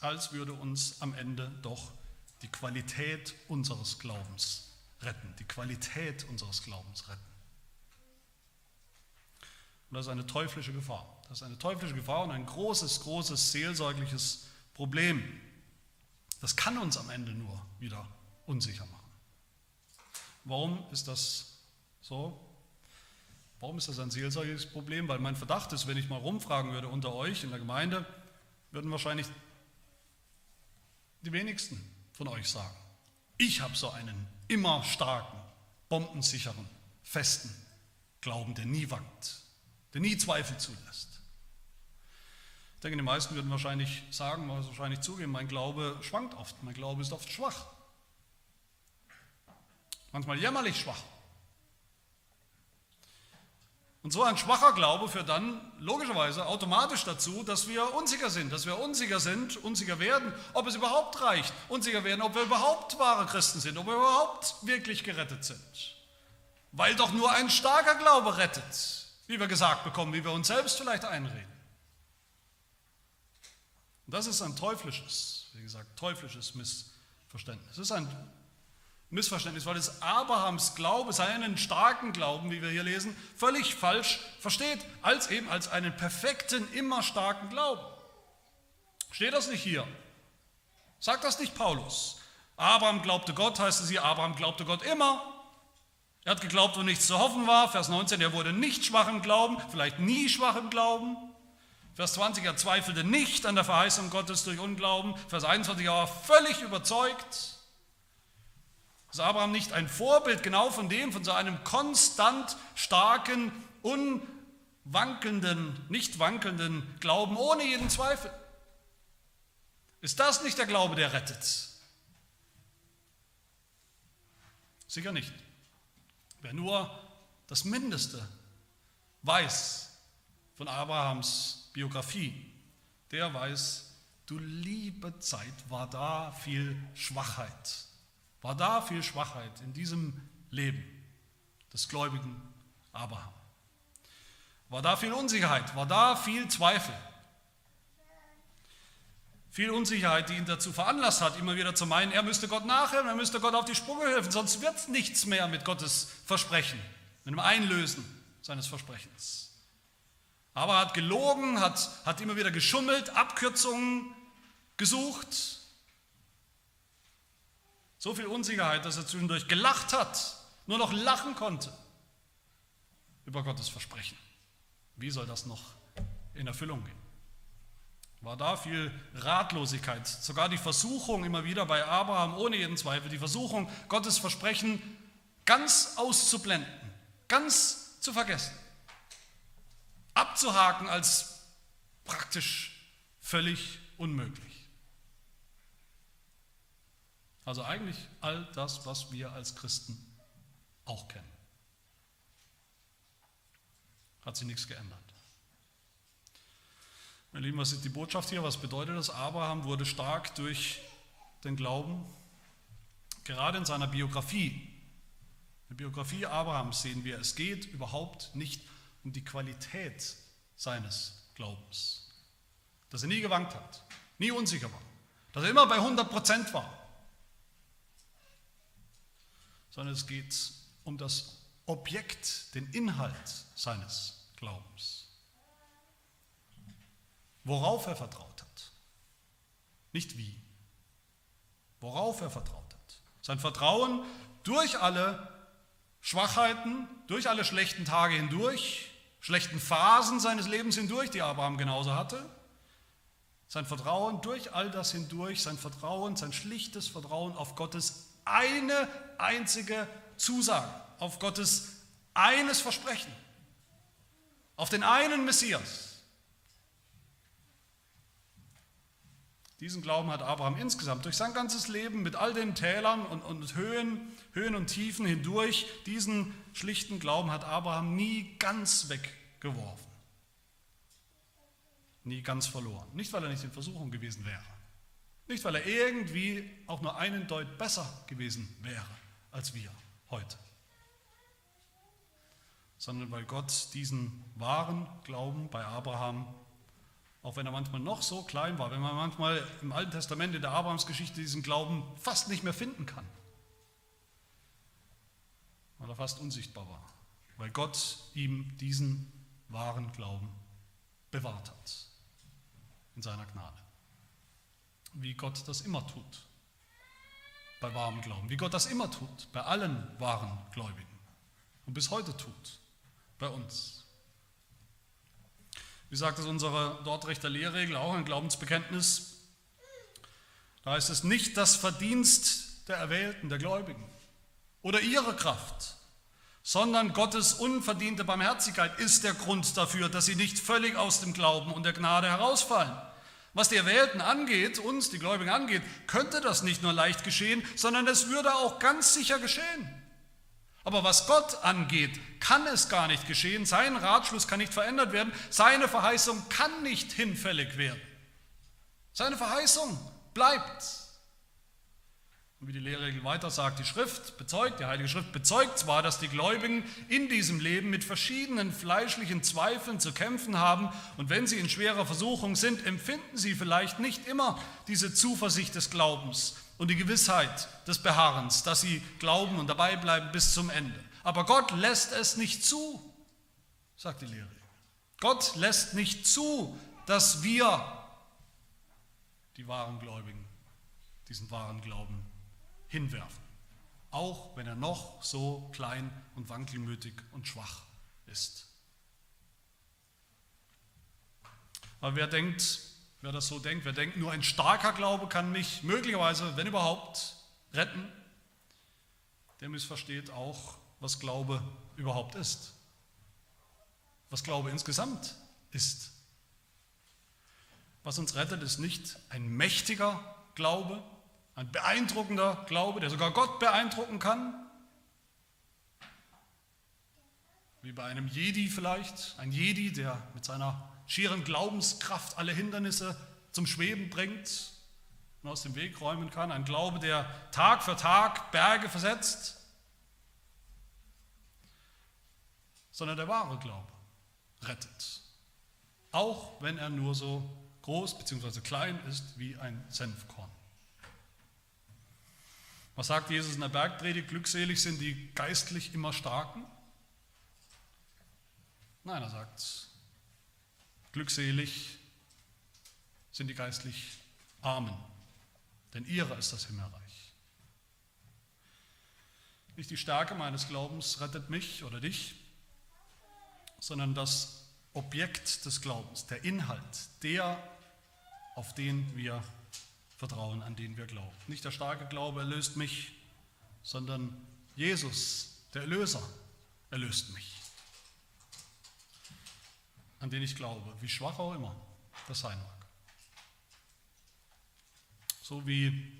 Als würde uns am Ende doch die Qualität unseres Glaubens retten, die Qualität unseres Glaubens retten. Und das ist eine teuflische Gefahr. Das ist eine teuflische Gefahr und ein großes, großes seelsorgliches Problem. Das kann uns am Ende nur wieder unsicher machen. Warum ist das so? Warum ist das ein seelsorgliches Problem? Weil mein Verdacht ist, wenn ich mal rumfragen würde unter euch in der Gemeinde, würden wahrscheinlich die wenigsten von euch sagen. Ich habe so einen immer starken, bombensicheren, festen Glauben, der nie wankt, der nie Zweifel zulässt. Ich denke, die meisten würden wahrscheinlich sagen, wahrscheinlich zugeben, mein Glaube schwankt oft, mein Glaube ist oft schwach. Manchmal jämmerlich schwach. Und so ein schwacher Glaube führt dann logischerweise automatisch dazu, dass wir unsicher sind, dass wir unsicher sind, unsicher werden, ob es überhaupt reicht, unsicher werden, ob wir überhaupt wahre Christen sind, ob wir überhaupt wirklich gerettet sind. Weil doch nur ein starker Glaube rettet, wie wir gesagt bekommen, wie wir uns selbst vielleicht einreden. Und das ist ein teuflisches, wie gesagt, teuflisches Missverständnis. Es ist ein Missverständnis, weil es Abrahams Glaube, seinen starken Glauben, wie wir hier lesen, völlig falsch versteht, als eben als einen perfekten, immer starken Glauben. Steht das nicht hier? Sagt das nicht Paulus? Abraham glaubte Gott, heißt es hier, Abraham glaubte Gott immer. Er hat geglaubt, wo nichts zu hoffen war. Vers 19, er wurde nicht schwach im Glauben, vielleicht nie schwach im Glauben. Vers 20, er zweifelte nicht an der Verheißung Gottes durch Unglauben. Vers 21, er war völlig überzeugt. Ist Abraham nicht ein Vorbild genau von dem, von so einem konstant starken, unwankelnden, nicht wankelnden Glauben ohne jeden Zweifel? Ist das nicht der Glaube, der rettet? Sicher nicht. Wer nur das Mindeste weiß von Abrahams Biografie, der weiß, du liebe Zeit, war da viel Schwachheit war da viel Schwachheit in diesem Leben des gläubigen Abraham? War da viel Unsicherheit? War da viel Zweifel? Viel Unsicherheit, die ihn dazu veranlasst hat, immer wieder zu meinen, er müsste Gott nachhelfen, er müsste Gott auf die Sprünge helfen, sonst wird nichts mehr mit Gottes Versprechen, mit dem Einlösen seines Versprechens. Aber er hat gelogen, hat, hat immer wieder geschummelt, Abkürzungen gesucht, so viel Unsicherheit, dass er zwischendurch gelacht hat, nur noch lachen konnte über Gottes Versprechen. Wie soll das noch in Erfüllung gehen? War da viel Ratlosigkeit, sogar die Versuchung immer wieder bei Abraham, ohne jeden Zweifel, die Versuchung, Gottes Versprechen ganz auszublenden, ganz zu vergessen, abzuhaken als praktisch völlig unmöglich. Also eigentlich all das, was wir als Christen auch kennen. Hat sich nichts geändert. Meine Lieben, was ist die Botschaft hier? Was bedeutet das? Abraham wurde stark durch den Glauben. Gerade in seiner Biografie, in der Biografie Abrahams sehen wir, es geht überhaupt nicht um die Qualität seines Glaubens. Dass er nie gewankt hat, nie unsicher war, dass er immer bei 100 Prozent war sondern es geht um das Objekt, den Inhalt seines Glaubens. worauf er vertraut hat. Nicht wie. Worauf er vertraut hat. Sein Vertrauen durch alle Schwachheiten, durch alle schlechten Tage hindurch, schlechten Phasen seines Lebens hindurch, die Abraham genauso hatte. Sein Vertrauen durch all das hindurch, sein Vertrauen, sein schlichtes Vertrauen auf Gottes eine einzige Zusage, auf Gottes eines Versprechen, auf den einen Messias. Diesen Glauben hat Abraham insgesamt durch sein ganzes Leben mit all den Tälern und, und Höhen, Höhen und Tiefen hindurch, diesen schlichten Glauben hat Abraham nie ganz weggeworfen. Nie ganz verloren. Nicht, weil er nicht in Versuchung gewesen wäre. Nicht, weil er irgendwie auch nur einen Deut besser gewesen wäre als wir heute. Sondern weil Gott diesen wahren Glauben bei Abraham auch wenn er manchmal noch so klein war, wenn man manchmal im Alten Testament in der Abrahamsgeschichte diesen Glauben fast nicht mehr finden kann, weil er fast unsichtbar war, weil Gott ihm diesen wahren Glauben bewahrt hat in seiner Gnade. Wie Gott das immer tut bei wahrem Glauben, wie Gott das immer tut bei allen wahren Gläubigen und bis heute tut bei uns. Wie sagt es unsere Dortrechter Lehrregel, auch ein Glaubensbekenntnis? Da heißt es nicht das Verdienst der Erwählten, der Gläubigen oder ihre Kraft, sondern Gottes unverdiente Barmherzigkeit ist der Grund dafür, dass sie nicht völlig aus dem Glauben und der Gnade herausfallen. Was die Erwählten angeht, uns, die Gläubigen angeht, könnte das nicht nur leicht geschehen, sondern es würde auch ganz sicher geschehen. Aber was Gott angeht, kann es gar nicht geschehen. Sein Ratschluss kann nicht verändert werden. Seine Verheißung kann nicht hinfällig werden. Seine Verheißung bleibt. Und wie die Lehrregel weiter sagt, die Schrift bezeugt, die Heilige Schrift bezeugt zwar, dass die Gläubigen in diesem Leben mit verschiedenen fleischlichen Zweifeln zu kämpfen haben und wenn sie in schwerer Versuchung sind, empfinden sie vielleicht nicht immer diese Zuversicht des Glaubens, und die Gewissheit des Beharrens, dass sie glauben und dabei bleiben bis zum Ende. Aber Gott lässt es nicht zu, sagt die Lehre. Gott lässt nicht zu, dass wir, die wahren Gläubigen, diesen wahren Glauben hinwerfen. Auch wenn er noch so klein und wankelmütig und schwach ist. Aber wer denkt, Wer das so denkt, wer denkt, nur ein starker Glaube kann mich möglicherweise, wenn überhaupt, retten, der missversteht auch, was Glaube überhaupt ist. Was Glaube insgesamt ist. Was uns rettet, ist nicht ein mächtiger Glaube, ein beeindruckender Glaube, der sogar Gott beeindrucken kann, wie bei einem Jedi vielleicht, ein Jedi, der mit seiner schieren Glaubenskraft alle Hindernisse zum Schweben bringt und aus dem Weg räumen kann. Ein Glaube, der Tag für Tag Berge versetzt, sondern der wahre Glaube rettet. Auch wenn er nur so groß bzw. klein ist wie ein Senfkorn. Was sagt Jesus in der Bergpredigt? Glückselig sind die geistlich immer Starken? Nein, er sagt, Glückselig sind die geistlich Armen, denn ihrer ist das Himmelreich. Nicht die Stärke meines Glaubens rettet mich oder dich, sondern das Objekt des Glaubens, der Inhalt, der, auf den wir vertrauen, an den wir glauben. Nicht der starke Glaube erlöst mich, sondern Jesus, der Erlöser, erlöst mich an den ich glaube, wie schwach auch immer das sein mag. So wie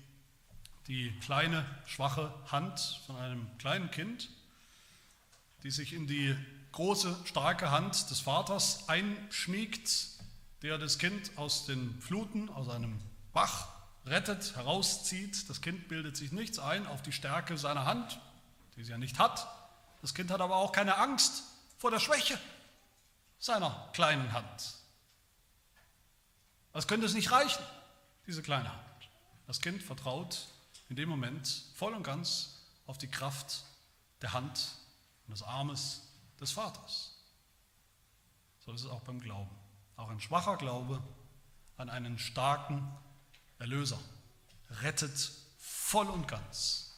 die kleine, schwache Hand von einem kleinen Kind, die sich in die große, starke Hand des Vaters einschmiegt, der das Kind aus den Fluten, aus einem Bach rettet, herauszieht. Das Kind bildet sich nichts ein auf die Stärke seiner Hand, die sie ja nicht hat. Das Kind hat aber auch keine Angst vor der Schwäche seiner kleinen Hand. Das könnte es nicht reichen, diese kleine Hand. Das Kind vertraut in dem Moment voll und ganz auf die Kraft der Hand und des Armes des Vaters. So ist es auch beim Glauben. Auch ein schwacher Glaube an einen starken Erlöser, rettet voll und ganz.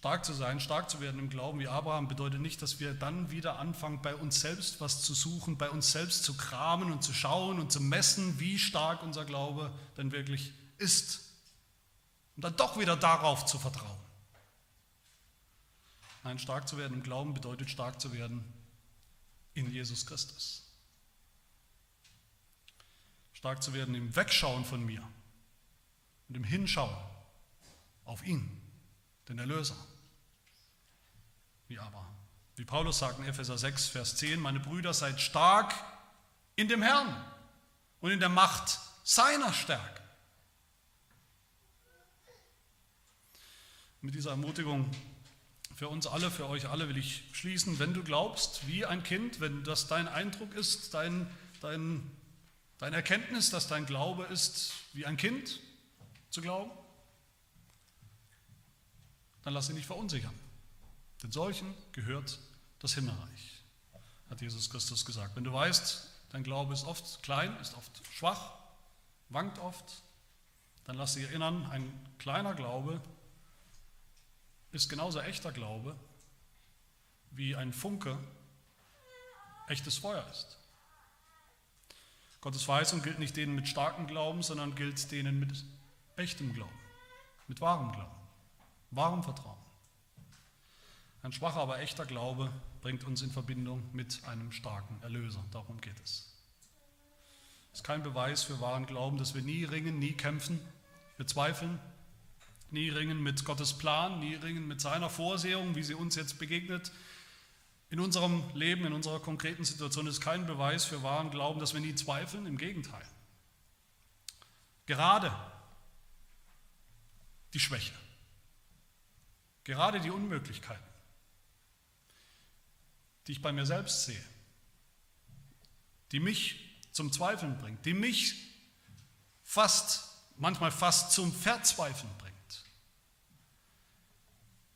Stark zu sein, stark zu werden im Glauben wie Abraham bedeutet nicht, dass wir dann wieder anfangen, bei uns selbst was zu suchen, bei uns selbst zu kramen und zu schauen und zu messen, wie stark unser Glaube denn wirklich ist. Und dann doch wieder darauf zu vertrauen. Nein, stark zu werden im Glauben bedeutet stark zu werden in Jesus Christus. Stark zu werden im Wegschauen von mir und im Hinschauen auf ihn, den Erlöser wie Abraham. Wie Paulus sagt in Epheser 6, Vers 10, meine Brüder, seid stark in dem Herrn und in der Macht seiner Stärke. Mit dieser Ermutigung für uns alle, für euch alle will ich schließen, wenn du glaubst wie ein Kind, wenn das dein Eindruck ist, dein, dein, dein Erkenntnis, dass dein Glaube ist, wie ein Kind zu glauben, dann lass dich nicht verunsichern. Denn solchen gehört das Himmelreich, hat Jesus Christus gesagt. Wenn du weißt, dein Glaube ist oft klein, ist oft schwach, wankt oft, dann lass dich erinnern, ein kleiner Glaube ist genauso echter Glaube, wie ein Funke echtes Feuer ist. Gottes Weisung gilt nicht denen mit starkem Glauben, sondern gilt denen mit echtem Glauben, mit wahrem Glauben, wahrem Vertrauen. Ein schwacher, aber echter Glaube bringt uns in Verbindung mit einem starken Erlöser. Darum geht es. Es ist kein Beweis für wahren Glauben, dass wir nie ringen, nie kämpfen, wir zweifeln, nie ringen mit Gottes Plan, nie ringen mit seiner Vorsehung, wie sie uns jetzt begegnet. In unserem Leben, in unserer konkreten Situation ist kein Beweis für wahren Glauben, dass wir nie zweifeln, im Gegenteil. Gerade die Schwäche, gerade die Unmöglichkeiten, die ich bei mir selbst sehe, die mich zum Zweifeln bringt, die mich fast, manchmal fast zum Verzweifeln bringt.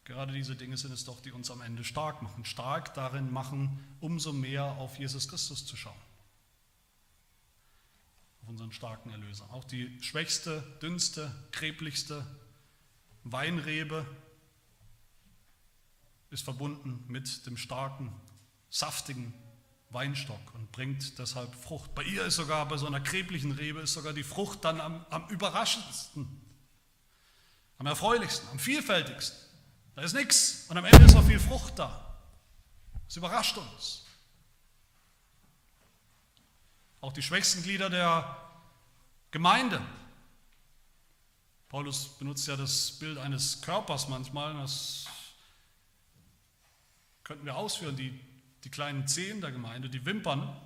Gerade diese Dinge sind es doch, die uns am Ende stark machen, stark darin machen, umso mehr auf Jesus Christus zu schauen, auf unseren starken Erlöser. Auch die schwächste, dünnste, krebligste Weinrebe ist verbunden mit dem starken saftigen Weinstock und bringt deshalb Frucht. Bei ihr ist sogar, bei so einer kreblichen Rebe, ist sogar die Frucht dann am, am überraschendsten, am erfreulichsten, am vielfältigsten. Da ist nichts und am Ende ist noch viel Frucht da. Das überrascht uns. Auch die schwächsten Glieder der Gemeinde. Paulus benutzt ja das Bild eines Körpers manchmal, das könnten wir ausführen, die die kleinen Zehen der Gemeinde, die Wimpern,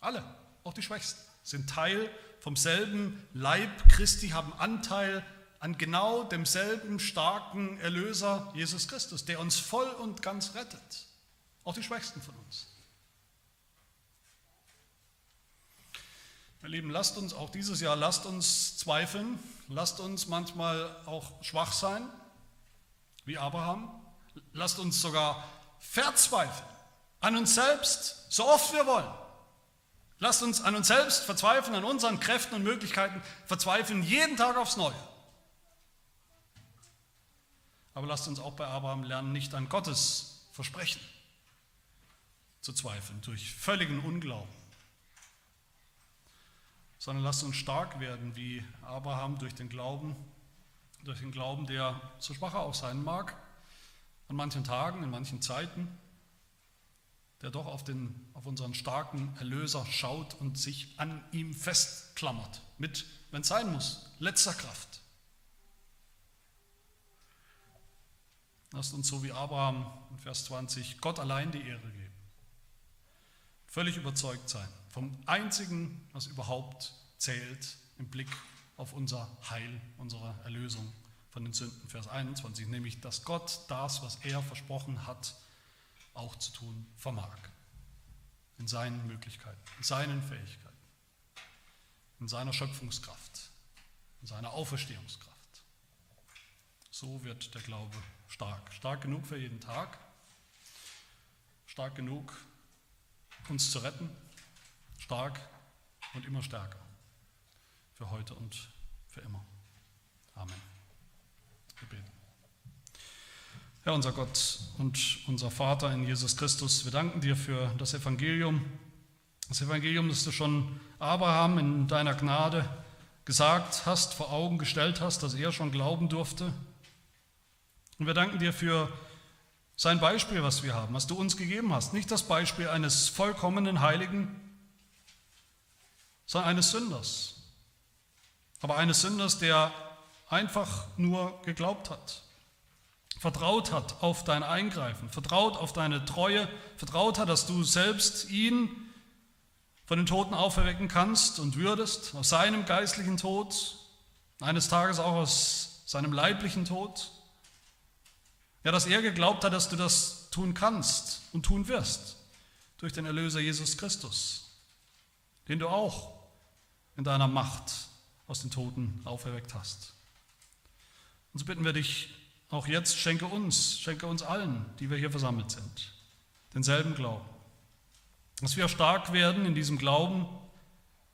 alle, auch die Schwächsten, sind Teil vom selben Leib Christi, haben Anteil an genau demselben starken Erlöser Jesus Christus, der uns voll und ganz rettet. Auch die Schwächsten von uns. Meine Lieben, lasst uns auch dieses Jahr, lasst uns zweifeln, lasst uns manchmal auch schwach sein, wie Abraham, lasst uns sogar verzweifeln. An uns selbst, so oft wir wollen. Lasst uns an uns selbst verzweifeln, an unseren Kräften und Möglichkeiten verzweifeln, jeden Tag aufs Neue. Aber lasst uns auch bei Abraham lernen, nicht an Gottes Versprechen zu zweifeln, durch völligen Unglauben, sondern lasst uns stark werden wie Abraham durch den Glauben, durch den Glauben, der so schwach auch sein mag, an manchen Tagen, in manchen Zeiten, der doch auf, den, auf unseren starken Erlöser schaut und sich an ihm festklammert, mit, wenn es sein muss, letzter Kraft. Lasst uns so wie Abraham in Vers 20 Gott allein die Ehre geben. Völlig überzeugt sein vom einzigen, was überhaupt zählt im Blick auf unser Heil, unsere Erlösung von den Sünden, Vers 21, nämlich, dass Gott das, was er versprochen hat, auch zu tun vermag. In seinen Möglichkeiten, in seinen Fähigkeiten, in seiner Schöpfungskraft, in seiner Auferstehungskraft. So wird der Glaube stark. Stark genug für jeden Tag, stark genug uns zu retten, stark und immer stärker, für heute und für immer. Amen. Wir beten. Herr unser Gott und unser Vater in Jesus Christus, wir danken dir für das Evangelium, das Evangelium, das du schon Abraham in deiner Gnade gesagt hast, vor Augen gestellt hast, dass er schon glauben durfte. Und wir danken dir für sein Beispiel, was wir haben, was du uns gegeben hast. Nicht das Beispiel eines vollkommenen Heiligen, sondern eines Sünders. Aber eines Sünders, der einfach nur geglaubt hat, vertraut hat auf dein Eingreifen, vertraut auf deine Treue, vertraut hat, dass du selbst ihn von den Toten auferwecken kannst und würdest, aus seinem geistlichen Tod, eines Tages auch aus seinem leiblichen Tod. Ja, dass er geglaubt hat, dass du das tun kannst und tun wirst durch den Erlöser Jesus Christus, den du auch in deiner Macht aus den Toten auferweckt hast. Und so bitten wir dich auch jetzt, schenke uns, schenke uns allen, die wir hier versammelt sind, denselben Glauben dass wir stark werden in diesem Glauben,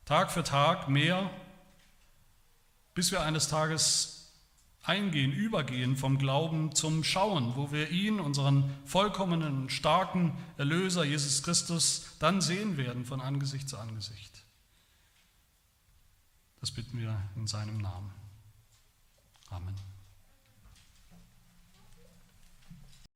Tag für Tag mehr, bis wir eines Tages eingehen, übergehen vom Glauben zum Schauen, wo wir ihn, unseren vollkommenen, starken Erlöser Jesus Christus, dann sehen werden von Angesicht zu Angesicht. Das bitten wir in seinem Namen. Amen.